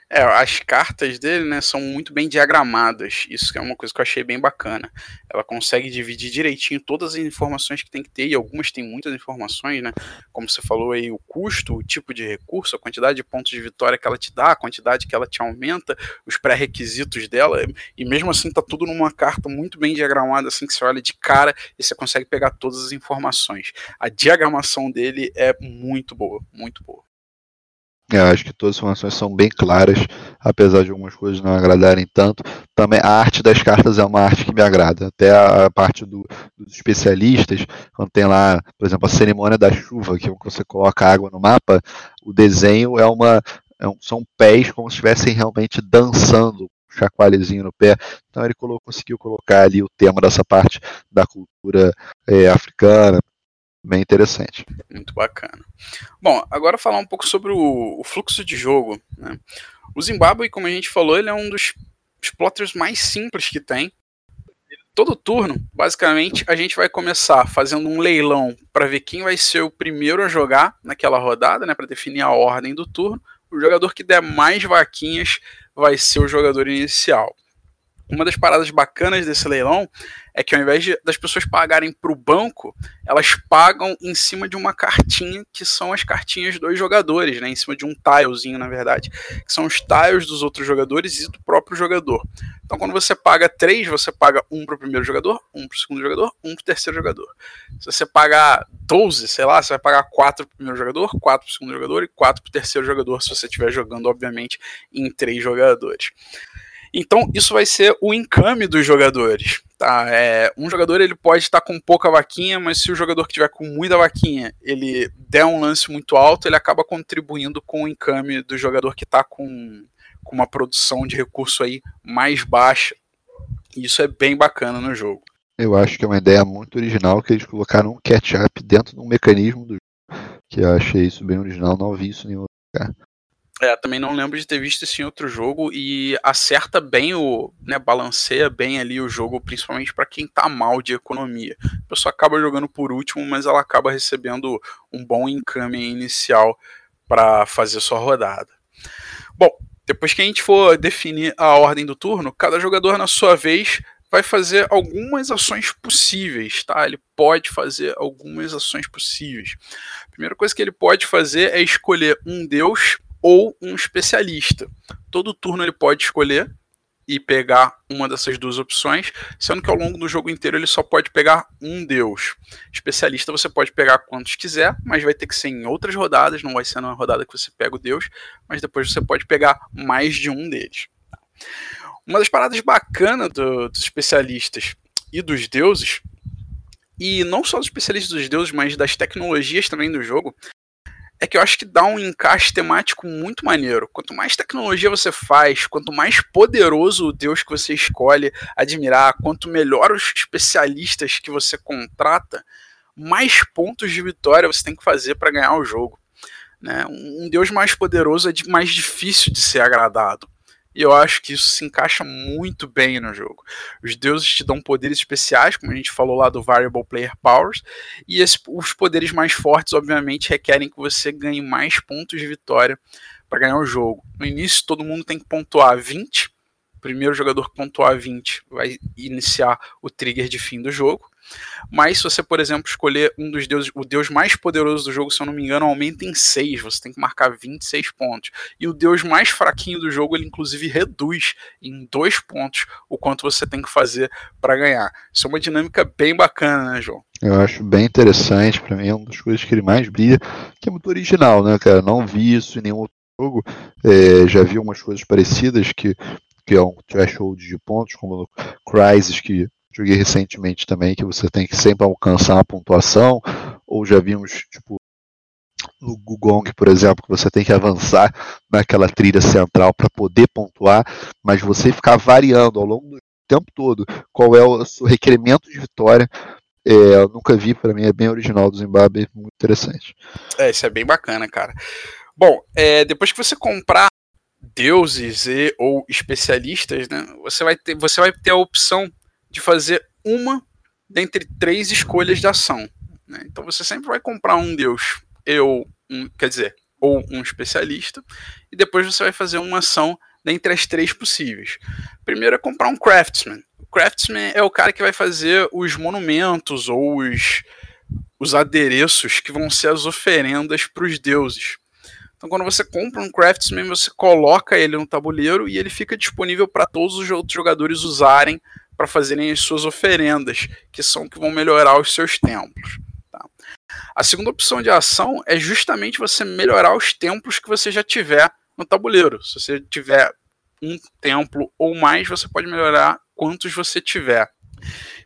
É, as cartas dele, né, são muito bem diagramadas. Isso é uma coisa que eu achei bem bacana. Ela consegue dividir direitinho todas as informações que tem que ter, e algumas tem muitas informações, né? Como você falou aí, o custo, o tipo de recurso, a quantidade de pontos de vitória que ela te dá, a quantidade que ela te aumenta, os pré-requisitos dela, e mesmo assim tá tudo numa carta muito bem diagramada, assim que você olha de cara e você consegue pegar todas as informações. A diagramação dele é muito boa, muito boa. Eu acho que todas as informações são bem claras, apesar de algumas coisas não agradarem tanto. Também a arte das cartas é uma arte que me agrada. Até a parte do, dos especialistas, quando tem lá, por exemplo, a cerimônia da chuva, que você coloca água no mapa, o desenho é uma. É um, são pés como se estivessem realmente dançando, chacoalhezinho no pé. Então ele colocou, conseguiu colocar ali o tema dessa parte da cultura é, africana, bem interessante. Muito bacana. Bom, agora falar um pouco sobre o, o fluxo de jogo. Né? O Zimbabwe, como a gente falou, ele é um dos plotters mais simples que tem. Todo turno, basicamente, a gente vai começar fazendo um leilão para ver quem vai ser o primeiro a jogar naquela rodada, né, para definir a ordem do turno. O jogador que der mais vaquinhas vai ser o jogador inicial. uma das paradas bacanas desse leilão é que ao invés de, das pessoas pagarem para o banco, elas pagam em cima de uma cartinha, que são as cartinhas dos jogadores, né? Em cima de um tilezinho, na verdade. Que são os tiles dos outros jogadores e do próprio jogador. Então, quando você paga três, você paga um para o primeiro jogador, um para o segundo jogador, um para o terceiro jogador. Se você pagar 12, sei lá, você vai pagar quatro para o primeiro jogador, quatro para o segundo jogador e quatro para o terceiro jogador, se você estiver jogando, obviamente, em três jogadores. Então, isso vai ser o encame dos jogadores. Tá? É, um jogador ele pode estar com pouca vaquinha, mas se o jogador que tiver com muita vaquinha ele der um lance muito alto, ele acaba contribuindo com o encame do jogador que está com, com uma produção de recurso aí mais baixa. Isso é bem bacana no jogo. Eu acho que é uma ideia muito original que eles colocaram um catch-up dentro de um mecanismo do jogo. Que eu achei isso bem original, não vi isso em nenhum lugar. É, também não lembro de ter visto isso em outro jogo e acerta bem o, né, balanceia bem ali o jogo, principalmente para quem tá mal de economia. A pessoa acaba jogando por último, mas ela acaba recebendo um bom encame inicial para fazer sua rodada. Bom, depois que a gente for definir a ordem do turno, cada jogador na sua vez vai fazer algumas ações possíveis, tá? Ele pode fazer algumas ações possíveis. A primeira coisa que ele pode fazer é escolher um deus ou um especialista. Todo turno ele pode escolher e pegar uma dessas duas opções, sendo que ao longo do jogo inteiro ele só pode pegar um deus. Especialista você pode pegar quantos quiser, mas vai ter que ser em outras rodadas, não vai ser na rodada que você pega o deus, mas depois você pode pegar mais de um deles. Uma das paradas bacanas do, dos especialistas e dos deuses, e não só dos especialistas dos deuses, mas das tecnologias também do jogo, é que eu acho que dá um encaixe temático muito maneiro. Quanto mais tecnologia você faz, quanto mais poderoso o Deus que você escolhe admirar, quanto melhor os especialistas que você contrata, mais pontos de vitória você tem que fazer para ganhar o jogo. Né? Um Deus mais poderoso é mais difícil de ser agradado. E eu acho que isso se encaixa muito bem no jogo. Os deuses te dão poderes especiais, como a gente falou lá do Variable Player Powers, e esse, os poderes mais fortes, obviamente, requerem que você ganhe mais pontos de vitória para ganhar o jogo. No início, todo mundo tem que pontuar 20. O primeiro jogador que pontuar 20 vai iniciar o trigger de fim do jogo. Mas se você, por exemplo, escolher um dos deuses, o deus mais poderoso do jogo, se eu não me engano, aumenta em 6. Você tem que marcar 26 pontos. E o deus mais fraquinho do jogo, ele inclusive reduz em 2 pontos o quanto você tem que fazer para ganhar. Isso é uma dinâmica bem bacana, né, João? Eu acho bem interessante, para mim é uma das coisas que ele mais brilha, que é muito original, né, cara? Não vi isso em nenhum outro jogo. É, já vi umas coisas parecidas que que é um threshold de pontos, como no Crysis, que joguei recentemente também, que você tem que sempre alcançar a pontuação, ou já vimos, tipo, no Gugong, por exemplo, que você tem que avançar naquela trilha central para poder pontuar, mas você ficar variando ao longo do tempo todo qual é o seu requerimento de vitória. É, eu nunca vi, para mim é bem original do Zimbabwe, muito interessante. É, isso é bem bacana, cara. Bom, é, depois que você comprar deuses e ou especialistas, né, você vai ter, você vai ter a opção de fazer uma dentre três escolhas de ação. Né? Então você sempre vai comprar um deus, eu, um, quer dizer, ou um especialista, e depois você vai fazer uma ação dentre as três possíveis. Primeiro é comprar um craftsman. O craftsman é o cara que vai fazer os monumentos ou os, os adereços que vão ser as oferendas para os deuses. Então, quando você compra um craftsman, você coloca ele no tabuleiro e ele fica disponível para todos os outros jogadores usarem para fazerem as suas oferendas, que são que vão melhorar os seus templos. Tá? A segunda opção de ação é justamente você melhorar os templos que você já tiver no tabuleiro. Se você tiver um templo ou mais, você pode melhorar quantos você tiver.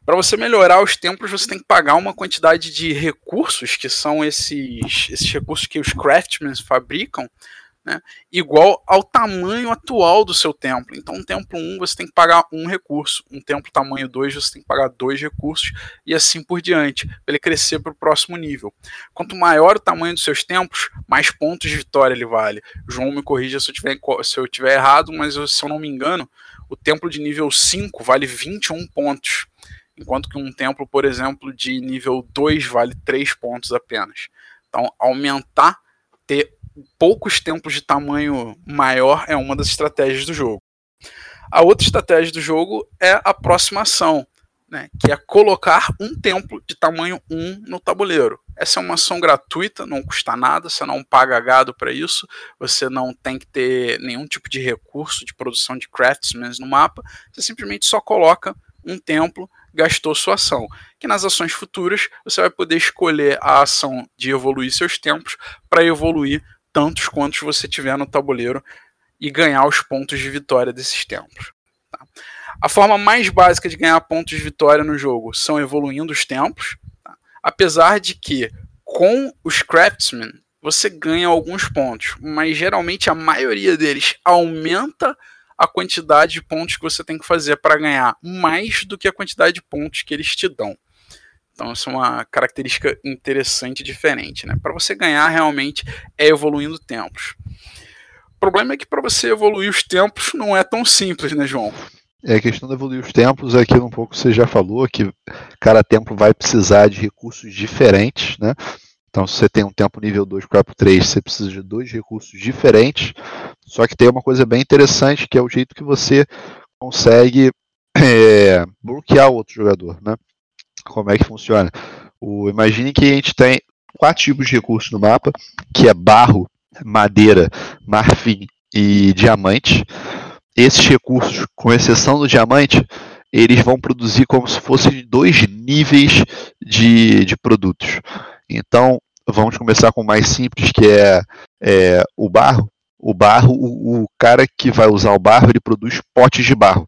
Para você melhorar os templos, você tem que pagar uma quantidade de recursos, que são esses, esses recursos que os craftsmen fabricam, né, igual ao tamanho atual do seu templo. Então, um templo 1 você tem que pagar um recurso, um templo tamanho 2 você tem que pagar dois recursos, e assim por diante, para ele crescer para o próximo nível. Quanto maior o tamanho dos seus templos, mais pontos de vitória ele vale. João me corrija se eu tiver, se eu tiver errado, mas se eu não me engano, o templo de nível 5 vale 21 pontos, enquanto que um templo, por exemplo, de nível 2 vale 3 pontos apenas. Então, aumentar, ter poucos templos de tamanho maior é uma das estratégias do jogo. A outra estratégia do jogo é a aproximação, né, que é colocar um templo de tamanho 1 no tabuleiro. Essa é uma ação gratuita, não custa nada, você não paga gado para isso, você não tem que ter nenhum tipo de recurso de produção de craftsmen no mapa, você simplesmente só coloca um templo, gastou sua ação. Que nas ações futuras você vai poder escolher a ação de evoluir seus templos para evoluir tantos quantos você tiver no tabuleiro e ganhar os pontos de vitória desses templos. Tá? A forma mais básica de ganhar pontos de vitória no jogo são evoluindo os templos, tá? apesar de que com os craftsmen você ganha alguns pontos, mas geralmente a maioria deles aumenta a quantidade de pontos que você tem que fazer para ganhar mais do que a quantidade de pontos que eles te dão. Então, isso é uma característica interessante e diferente. Né? Para você ganhar, realmente, é evoluindo tempos. O problema é que para você evoluir os tempos não é tão simples, né, João? É, a questão de evoluir os tempos é aquilo um pouco você já falou, que cada tempo vai precisar de recursos diferentes, né? Então, se você tem um tempo nível 2 para 3, você precisa de dois recursos diferentes. Só que tem uma coisa bem interessante, que é o jeito que você consegue é, bloquear o outro jogador, né? Como é que funciona? O, imagine que a gente tem quatro tipos de recursos no mapa, que é barro, madeira, marfim e diamante. Esses recursos, com exceção do diamante, eles vão produzir como se fossem dois níveis de, de produtos. Então, vamos começar com o mais simples, que é, é o barro. O barro, o, o, cara que vai usar o barro, ele produz potes de barro.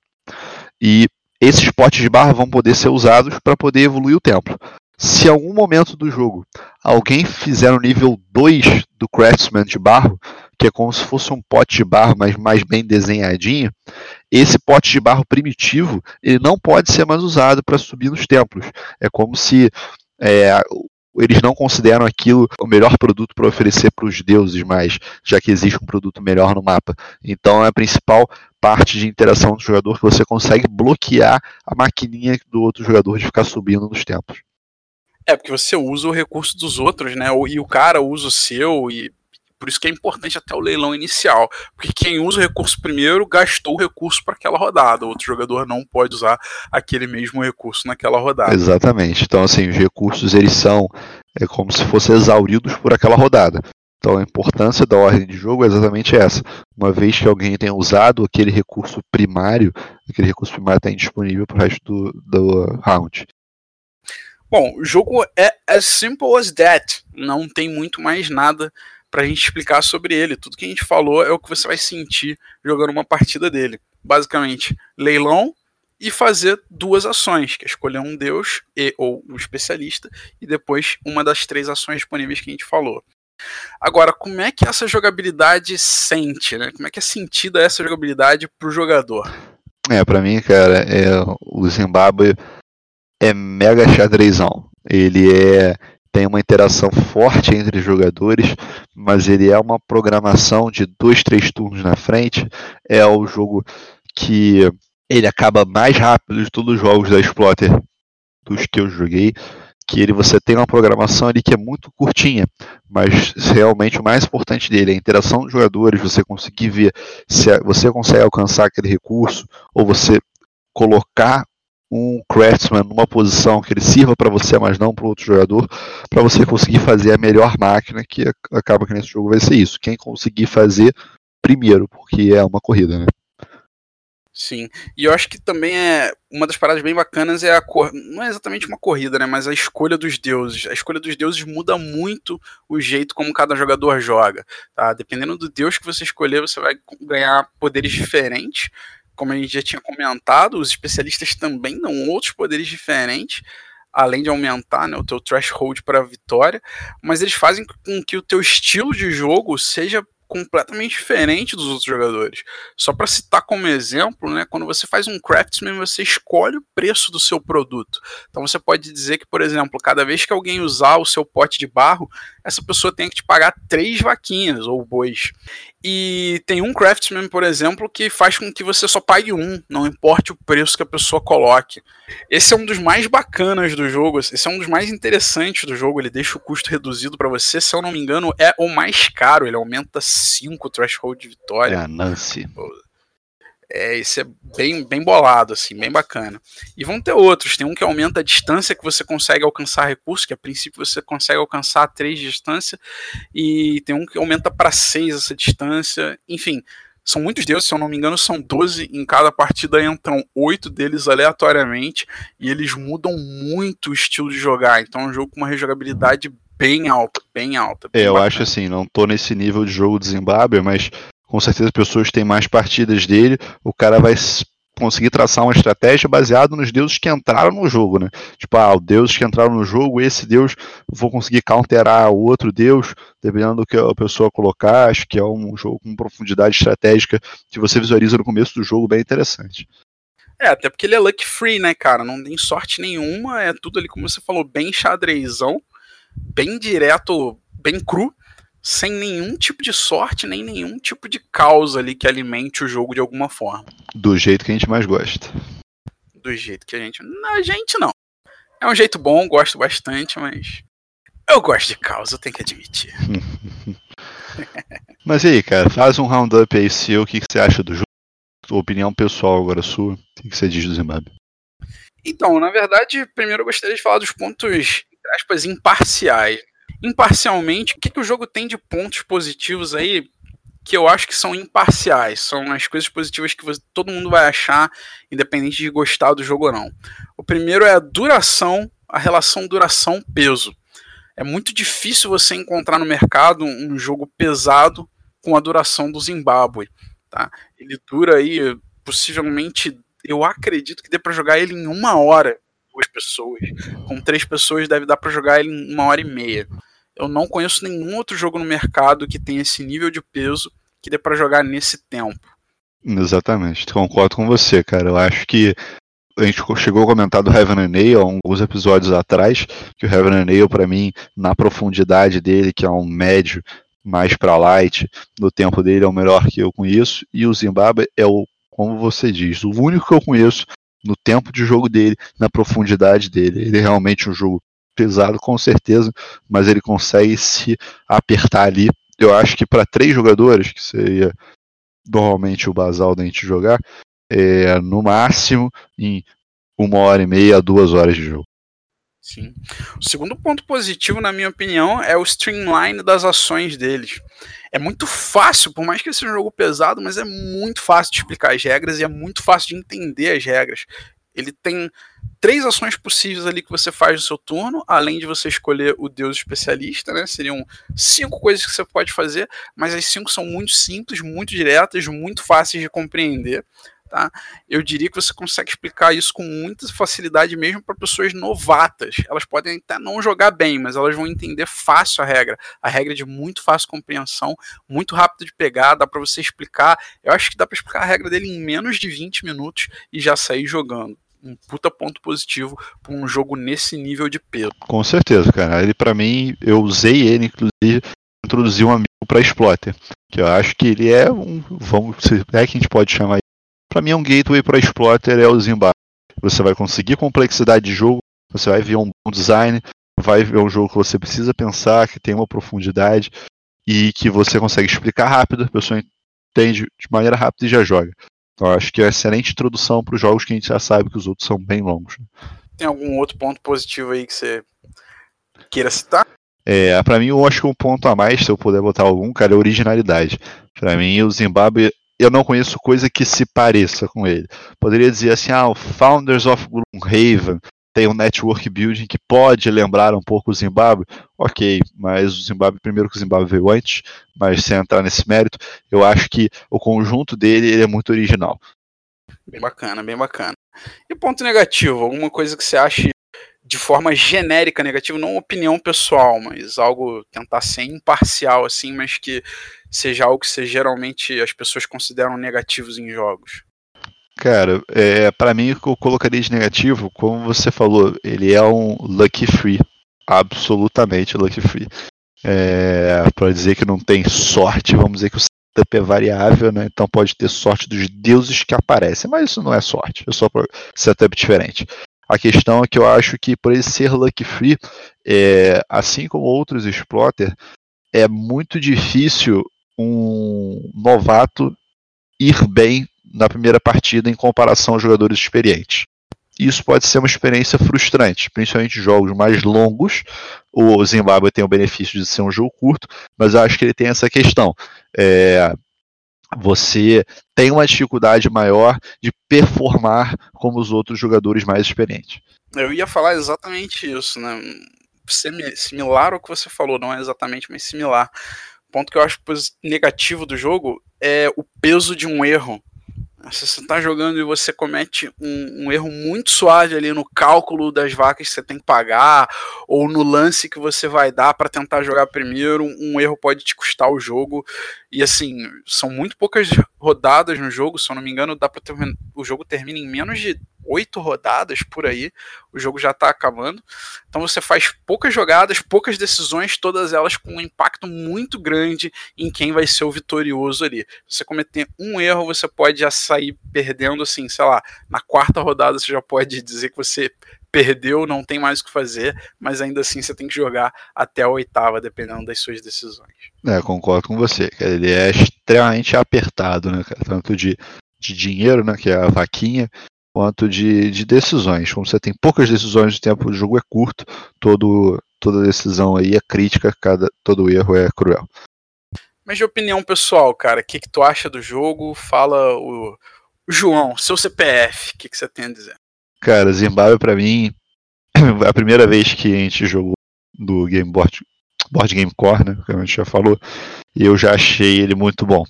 E esses potes de barro vão poder ser usados para poder evoluir o templo. Se em algum momento do jogo alguém fizer o nível 2 do Craftsman de barro, que é como se fosse um pote de barro, mas mais bem desenhadinho, esse pote de barro primitivo ele não pode ser mais usado para subir nos templos. É como se é, eles não consideram aquilo o melhor produto para oferecer para os deuses mais, já que existe um produto melhor no mapa. Então é a principal parte de interação do jogador que você consegue bloquear a maquininha do outro jogador de ficar subindo nos tempos. É, porque você usa o recurso dos outros, né? E o cara usa o seu, e por isso que é importante até o leilão inicial. Porque quem usa o recurso primeiro gastou o recurso para aquela rodada. O outro jogador não pode usar aquele mesmo recurso naquela rodada. Exatamente. Então, assim, os recursos eles são é como se fossem exauridos por aquela rodada. Então a importância da ordem de jogo é exatamente essa. Uma vez que alguém tenha usado aquele recurso primário, aquele recurso primário está indisponível para o resto do, do round. Bom, o jogo é as simple as that. Não tem muito mais nada para a gente explicar sobre ele. Tudo que a gente falou é o que você vai sentir jogando uma partida dele. Basicamente, leilão e fazer duas ações, que é escolher um deus e ou um especialista e depois uma das três ações disponíveis que a gente falou. Agora, como é que essa jogabilidade sente, né? Como é que é sentida essa jogabilidade para o jogador? É, para mim, cara, é, o Zimbábue é mega xadrezão. Ele é tem uma interação forte entre os jogadores, mas ele é uma programação de dois, três turnos na frente. É o jogo que ele acaba mais rápido de todos os jogos da Exploiter dos que eu joguei. Que ele você tem uma programação ali que é muito curtinha, mas realmente o mais importante dele é a interação dos jogadores, você conseguir ver se você consegue alcançar aquele recurso, ou você colocar um craftsman numa posição que ele sirva para você, mas não para outro jogador, para você conseguir fazer a melhor máquina, que acaba que nesse jogo vai ser isso. Quem conseguir fazer primeiro, porque é uma corrida, né? Sim, e eu acho que também é uma das paradas bem bacanas é a cor... não é exatamente uma corrida, né, mas a escolha dos deuses. A escolha dos deuses muda muito o jeito como cada jogador joga, tá? Dependendo do deus que você escolher, você vai ganhar poderes diferentes como a gente já tinha comentado, os especialistas também dão outros poderes diferentes, além de aumentar né, o teu threshold para vitória, mas eles fazem com que o teu estilo de jogo seja completamente diferente dos outros jogadores. Só para citar como exemplo, né, quando você faz um craftsman, você escolhe o preço do seu produto. Então você pode dizer que, por exemplo, cada vez que alguém usar o seu pote de barro, essa pessoa tem que te pagar três vaquinhas ou bois. E tem um craftsman, por exemplo, que faz com que você só pague um, não importe o preço que a pessoa coloque. Esse é um dos mais bacanas do jogo, esse é um dos mais interessantes do jogo, ele deixa o custo reduzido para você, se eu não me engano, é o mais caro, ele aumenta 5 threshold de vitória. É a Nancy. É, esse é bem, bem bolado, assim, bem bacana. E vão ter outros. Tem um que aumenta a distância que você consegue alcançar recursos, que a princípio você consegue alcançar 3 de distância, e tem um que aumenta para 6 essa distância. Enfim, são muitos deuses, se eu não me engano, são 12. Em cada partida entram 8 deles aleatoriamente, e eles mudam muito o estilo de jogar. Então é um jogo com uma rejogabilidade bem alta, bem alta. Bem é, eu bacana. acho assim, não tô nesse nível de jogo de Zimbábue, mas com certeza pessoas têm mais partidas dele, o cara vai conseguir traçar uma estratégia baseada nos deuses que entraram no jogo, né? Tipo, ah, o deus que entraram no jogo, esse deus vou conseguir counterar o outro deus, dependendo do que a pessoa colocar. Acho que é um jogo com profundidade estratégica que você visualiza no começo do jogo, bem interessante. É, até porque ele é luck free, né, cara? Não tem sorte nenhuma, é tudo ali, como você falou, bem xadrezão, bem direto, bem cru sem nenhum tipo de sorte, nem nenhum tipo de causa ali que alimente o jogo de alguma forma. Do jeito que a gente mais gosta. Do jeito que a gente. A gente não. É um jeito bom, gosto bastante, mas. Eu gosto de causa, eu tenho que admitir. mas e aí, cara, faz um roundup aí seu, o que, que você acha do jogo? Tua opinião pessoal agora sua, o que, que você diz do Zimbabwe? Então, na verdade, primeiro eu gostaria de falar dos pontos, aspas, imparciais imparcialmente, o que, que o jogo tem de pontos positivos aí que eu acho que são imparciais, são as coisas positivas que você, todo mundo vai achar, independente de gostar do jogo ou não. O primeiro é a duração, a relação duração-peso. É muito difícil você encontrar no mercado um jogo pesado com a duração do Zimbábue. Tá? Ele dura aí, possivelmente, eu acredito que dê para jogar ele em uma hora, duas pessoas. Com três pessoas deve dar para jogar ele em uma hora e meia. Eu não conheço nenhum outro jogo no mercado que tenha esse nível de peso que dê para jogar nesse tempo. Exatamente, concordo com você, cara. Eu acho que a gente chegou a comentar do Heaven and Nail alguns episódios atrás, que o Heaven and Nail, para mim, na profundidade dele, que é um médio mais para light, no tempo dele é o melhor que eu conheço, e o Zimbabwe é o, como você diz, o único que eu conheço no tempo de jogo dele, na profundidade dele. Ele é realmente um jogo pesado, com certeza, mas ele consegue se apertar ali. Eu acho que para três jogadores, que seria normalmente o basal da gente jogar, é, no máximo em uma hora e meia, duas horas de jogo. Sim. O segundo ponto positivo, na minha opinião, é o streamline das ações deles. É muito fácil, por mais que seja um jogo pesado, mas é muito fácil de explicar as regras e é muito fácil de entender as regras. Ele tem três ações possíveis ali que você faz no seu turno, além de você escolher o deus especialista, né? Seriam cinco coisas que você pode fazer, mas as cinco são muito simples, muito diretas, muito fáceis de compreender. Tá? Eu diria que você consegue explicar isso com muita facilidade mesmo para pessoas novatas. Elas podem até não jogar bem, mas elas vão entender fácil a regra. A regra é de muito fácil compreensão, muito rápido de pegar, dá para você explicar. Eu acho que dá para explicar a regra dele em menos de 20 minutos e já sair jogando um puta ponto positivo para um jogo nesse nível de peso. Com certeza, cara. Ele para mim, eu usei ele inclusive introduzir um amigo para Exploiter, que eu acho que ele é um, vamos, é que a gente pode chamar para mim, um gateway para exploiter é o Zimbabwe. Você vai conseguir complexidade de jogo, você vai ver um bom design, vai ver um jogo que você precisa pensar, que tem uma profundidade e que você consegue explicar rápido, a pessoa entende de maneira rápida e já joga. Então, acho que é uma excelente introdução para os jogos que a gente já sabe que os outros são bem longos. Tem algum outro ponto positivo aí que você queira citar? É, para mim, eu acho que um ponto a mais, se eu puder botar algum, cara, é a originalidade. Para mim, o Zimbabwe eu não conheço coisa que se pareça com ele. Poderia dizer assim, ah, o Founders of Gloomhaven tem um network building que pode lembrar um pouco o Zimbábue. Ok, mas o Zimbábue, primeiro que o Zimbábue veio antes, mas sem entrar nesse mérito, eu acho que o conjunto dele ele é muito original. Bem bacana, bem bacana. E ponto negativo, alguma coisa que você ache de forma genérica negativa, não opinião pessoal, mas algo tentar ser imparcial assim, mas que seja algo que você, geralmente as pessoas consideram negativos em jogos? Cara, é, para mim o que eu colocaria de negativo, como você falou, ele é um lucky free, absolutamente lucky free. É, para dizer que não tem sorte, vamos dizer que o setup é variável, né? Então pode ter sorte dos deuses que aparecem, mas isso não é sorte, é só setup diferente. A questão é que eu acho que por ele ser lucky free, é, assim como outros exploiter, é muito difícil um novato ir bem na primeira partida em comparação aos jogadores experientes. Isso pode ser uma experiência frustrante, principalmente jogos mais longos. O Zimbábue tem o benefício de ser um jogo curto, mas eu acho que ele tem essa questão. É, você tem uma dificuldade maior de performar como os outros jogadores mais experientes. Eu ia falar exatamente isso, né? Similar ao que você falou, não é exatamente, mas similar. O ponto que eu acho negativo do jogo é o peso de um erro se você está jogando e você comete um, um, erro muito suave ali no cálculo das vacas que você tem que pagar, ou no lance que você vai dar para tentar jogar primeiro, um erro pode te custar o jogo. E assim, são muito poucas rodadas no jogo, se eu não me engano, dá para o jogo termina em menos de oito rodadas por aí, o jogo já está acabando. Então você faz poucas jogadas, poucas decisões, todas elas com um impacto muito grande em quem vai ser o vitorioso ali. Se você cometer um erro, você pode já sair perdendo, assim, sei lá, na quarta rodada você já pode dizer que você perdeu, não tem mais o que fazer, mas ainda assim você tem que jogar até a oitava, dependendo das suas decisões. É, concordo com você, cara. Ele é extremamente apertado, né, cara? Tanto de, de dinheiro, né, que é a vaquinha, quanto de, de decisões. Como você tem poucas decisões, o tempo do jogo é curto, todo, toda decisão aí é crítica, cada, todo erro é cruel. Mas de opinião pessoal, cara, o que, que tu acha do jogo? Fala o, o João, seu CPF, o que, que você tem a dizer? Cara, Zimbábue para mim, a primeira vez que a gente jogou do Game Board, Board Game Core, né, que a gente já falou, eu já achei ele muito bom.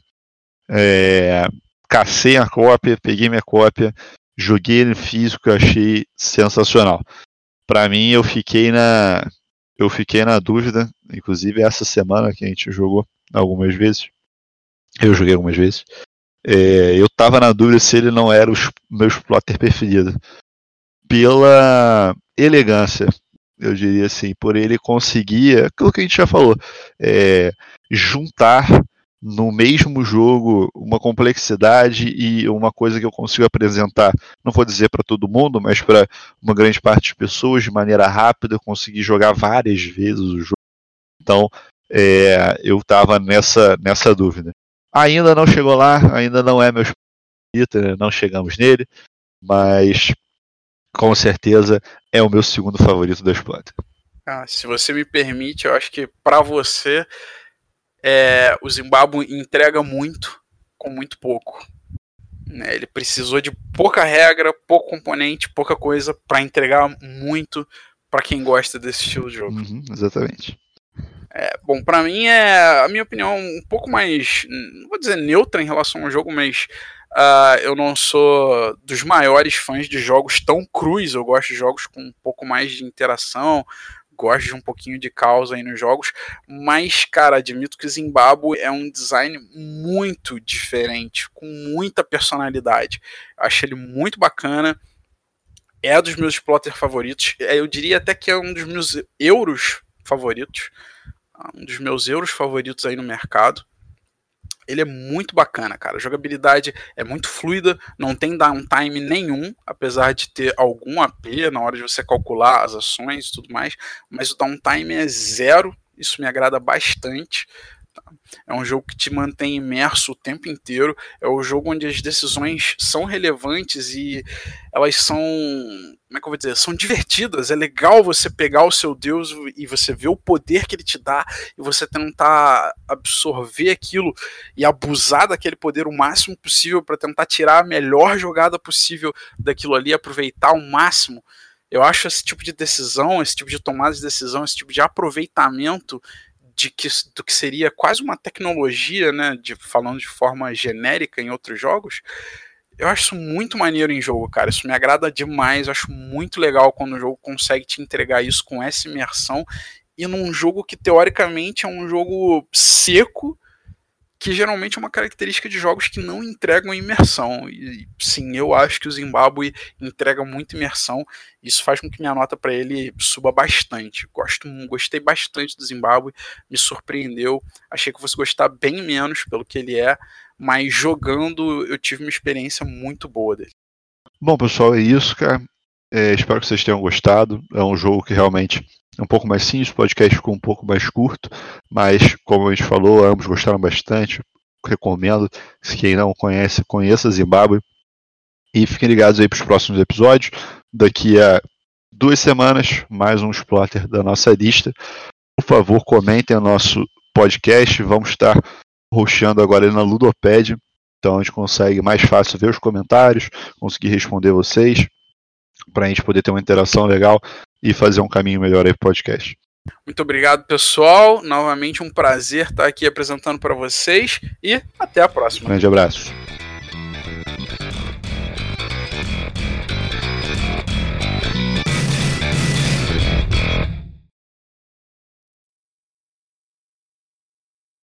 É, cacei a cópia, peguei minha cópia, Joguei ele físico, achei sensacional. Para mim, eu fiquei na eu fiquei na dúvida, inclusive essa semana que a gente jogou algumas vezes. Eu joguei algumas vezes. É, eu tava na dúvida se ele não era o meu plotter preferido. Pela elegância, eu diria assim, por ele conseguir, aquilo que a gente já falou, é, juntar no mesmo jogo uma complexidade e uma coisa que eu consigo apresentar, não vou dizer para todo mundo, mas para uma grande parte de pessoas de maneira rápida, eu consegui jogar várias vezes o jogo. Então, é, eu estava nessa, nessa dúvida. Ainda não chegou lá, ainda não é meu favorito, né? não chegamos nele, mas com certeza é o meu segundo favorito da Splatoon. Ah, se você me permite, eu acho que para você é, o Zimbábue entrega muito com muito pouco. Né? Ele precisou de pouca regra, pouco componente, pouca coisa para entregar muito para quem gosta desse estilo de jogo. Uhum, exatamente. É, bom, para mim é a minha opinião um pouco mais, não vou dizer neutra em relação ao jogo, mas uh, eu não sou dos maiores fãs de jogos tão crus. Eu gosto de jogos com um pouco mais de interação, gosto de um pouquinho de caos aí nos jogos, mas, cara, admito que Zimbábue é um design muito diferente, com muita personalidade. Acho ele muito bacana. É dos meus plotter favoritos. É, eu diria até que é um dos meus euros favoritos. Um dos meus euros favoritos aí no mercado ele é muito bacana, cara. A jogabilidade é muito fluida, não tem downtime nenhum, apesar de ter algum AP na hora de você calcular as ações e tudo mais, mas o downtime é zero, isso me agrada bastante. É um jogo que te mantém imerso o tempo inteiro. É o jogo onde as decisões são relevantes e elas são. Como é que eu vou dizer? São divertidas. É legal você pegar o seu Deus e você ver o poder que ele te dá e você tentar absorver aquilo e abusar daquele poder o máximo possível para tentar tirar a melhor jogada possível daquilo ali, aproveitar ao máximo. Eu acho esse tipo de decisão, esse tipo de tomada de decisão, esse tipo de aproveitamento de que, do que seria quase uma tecnologia, né, de, falando de forma genérica em outros jogos, eu acho isso muito maneiro em jogo, cara. Isso me agrada demais. Eu acho muito legal quando o jogo consegue te entregar isso com essa imersão e num jogo que teoricamente é um jogo seco que geralmente é uma característica de jogos que não entregam imersão. E sim, eu acho que o Zimbábue entrega muita imersão. Isso faz com que minha nota para ele suba bastante. Gosto, gostei bastante do Zimbábue, me surpreendeu. Achei que fosse gostar bem menos pelo que ele é, mas jogando eu tive uma experiência muito boa dele. Bom, pessoal, é isso, cara. É, espero que vocês tenham gostado. É um jogo que realmente é um pouco mais simples, o podcast ficou um pouco mais curto, mas como a gente falou, ambos gostaram bastante. recomendo. Se quem não conhece, conheça Zimbábue. E fiquem ligados aí para os próximos episódios. Daqui a duas semanas, mais um Exploiter da nossa lista. Por favor, comentem o nosso podcast. Vamos estar roxando agora na Ludopad. Então a gente consegue mais fácil ver os comentários, conseguir responder vocês, para a gente poder ter uma interação legal e fazer um caminho melhor aí pro podcast. Muito obrigado, pessoal. Novamente um prazer estar aqui apresentando para vocês e até a próxima. Grande abraço.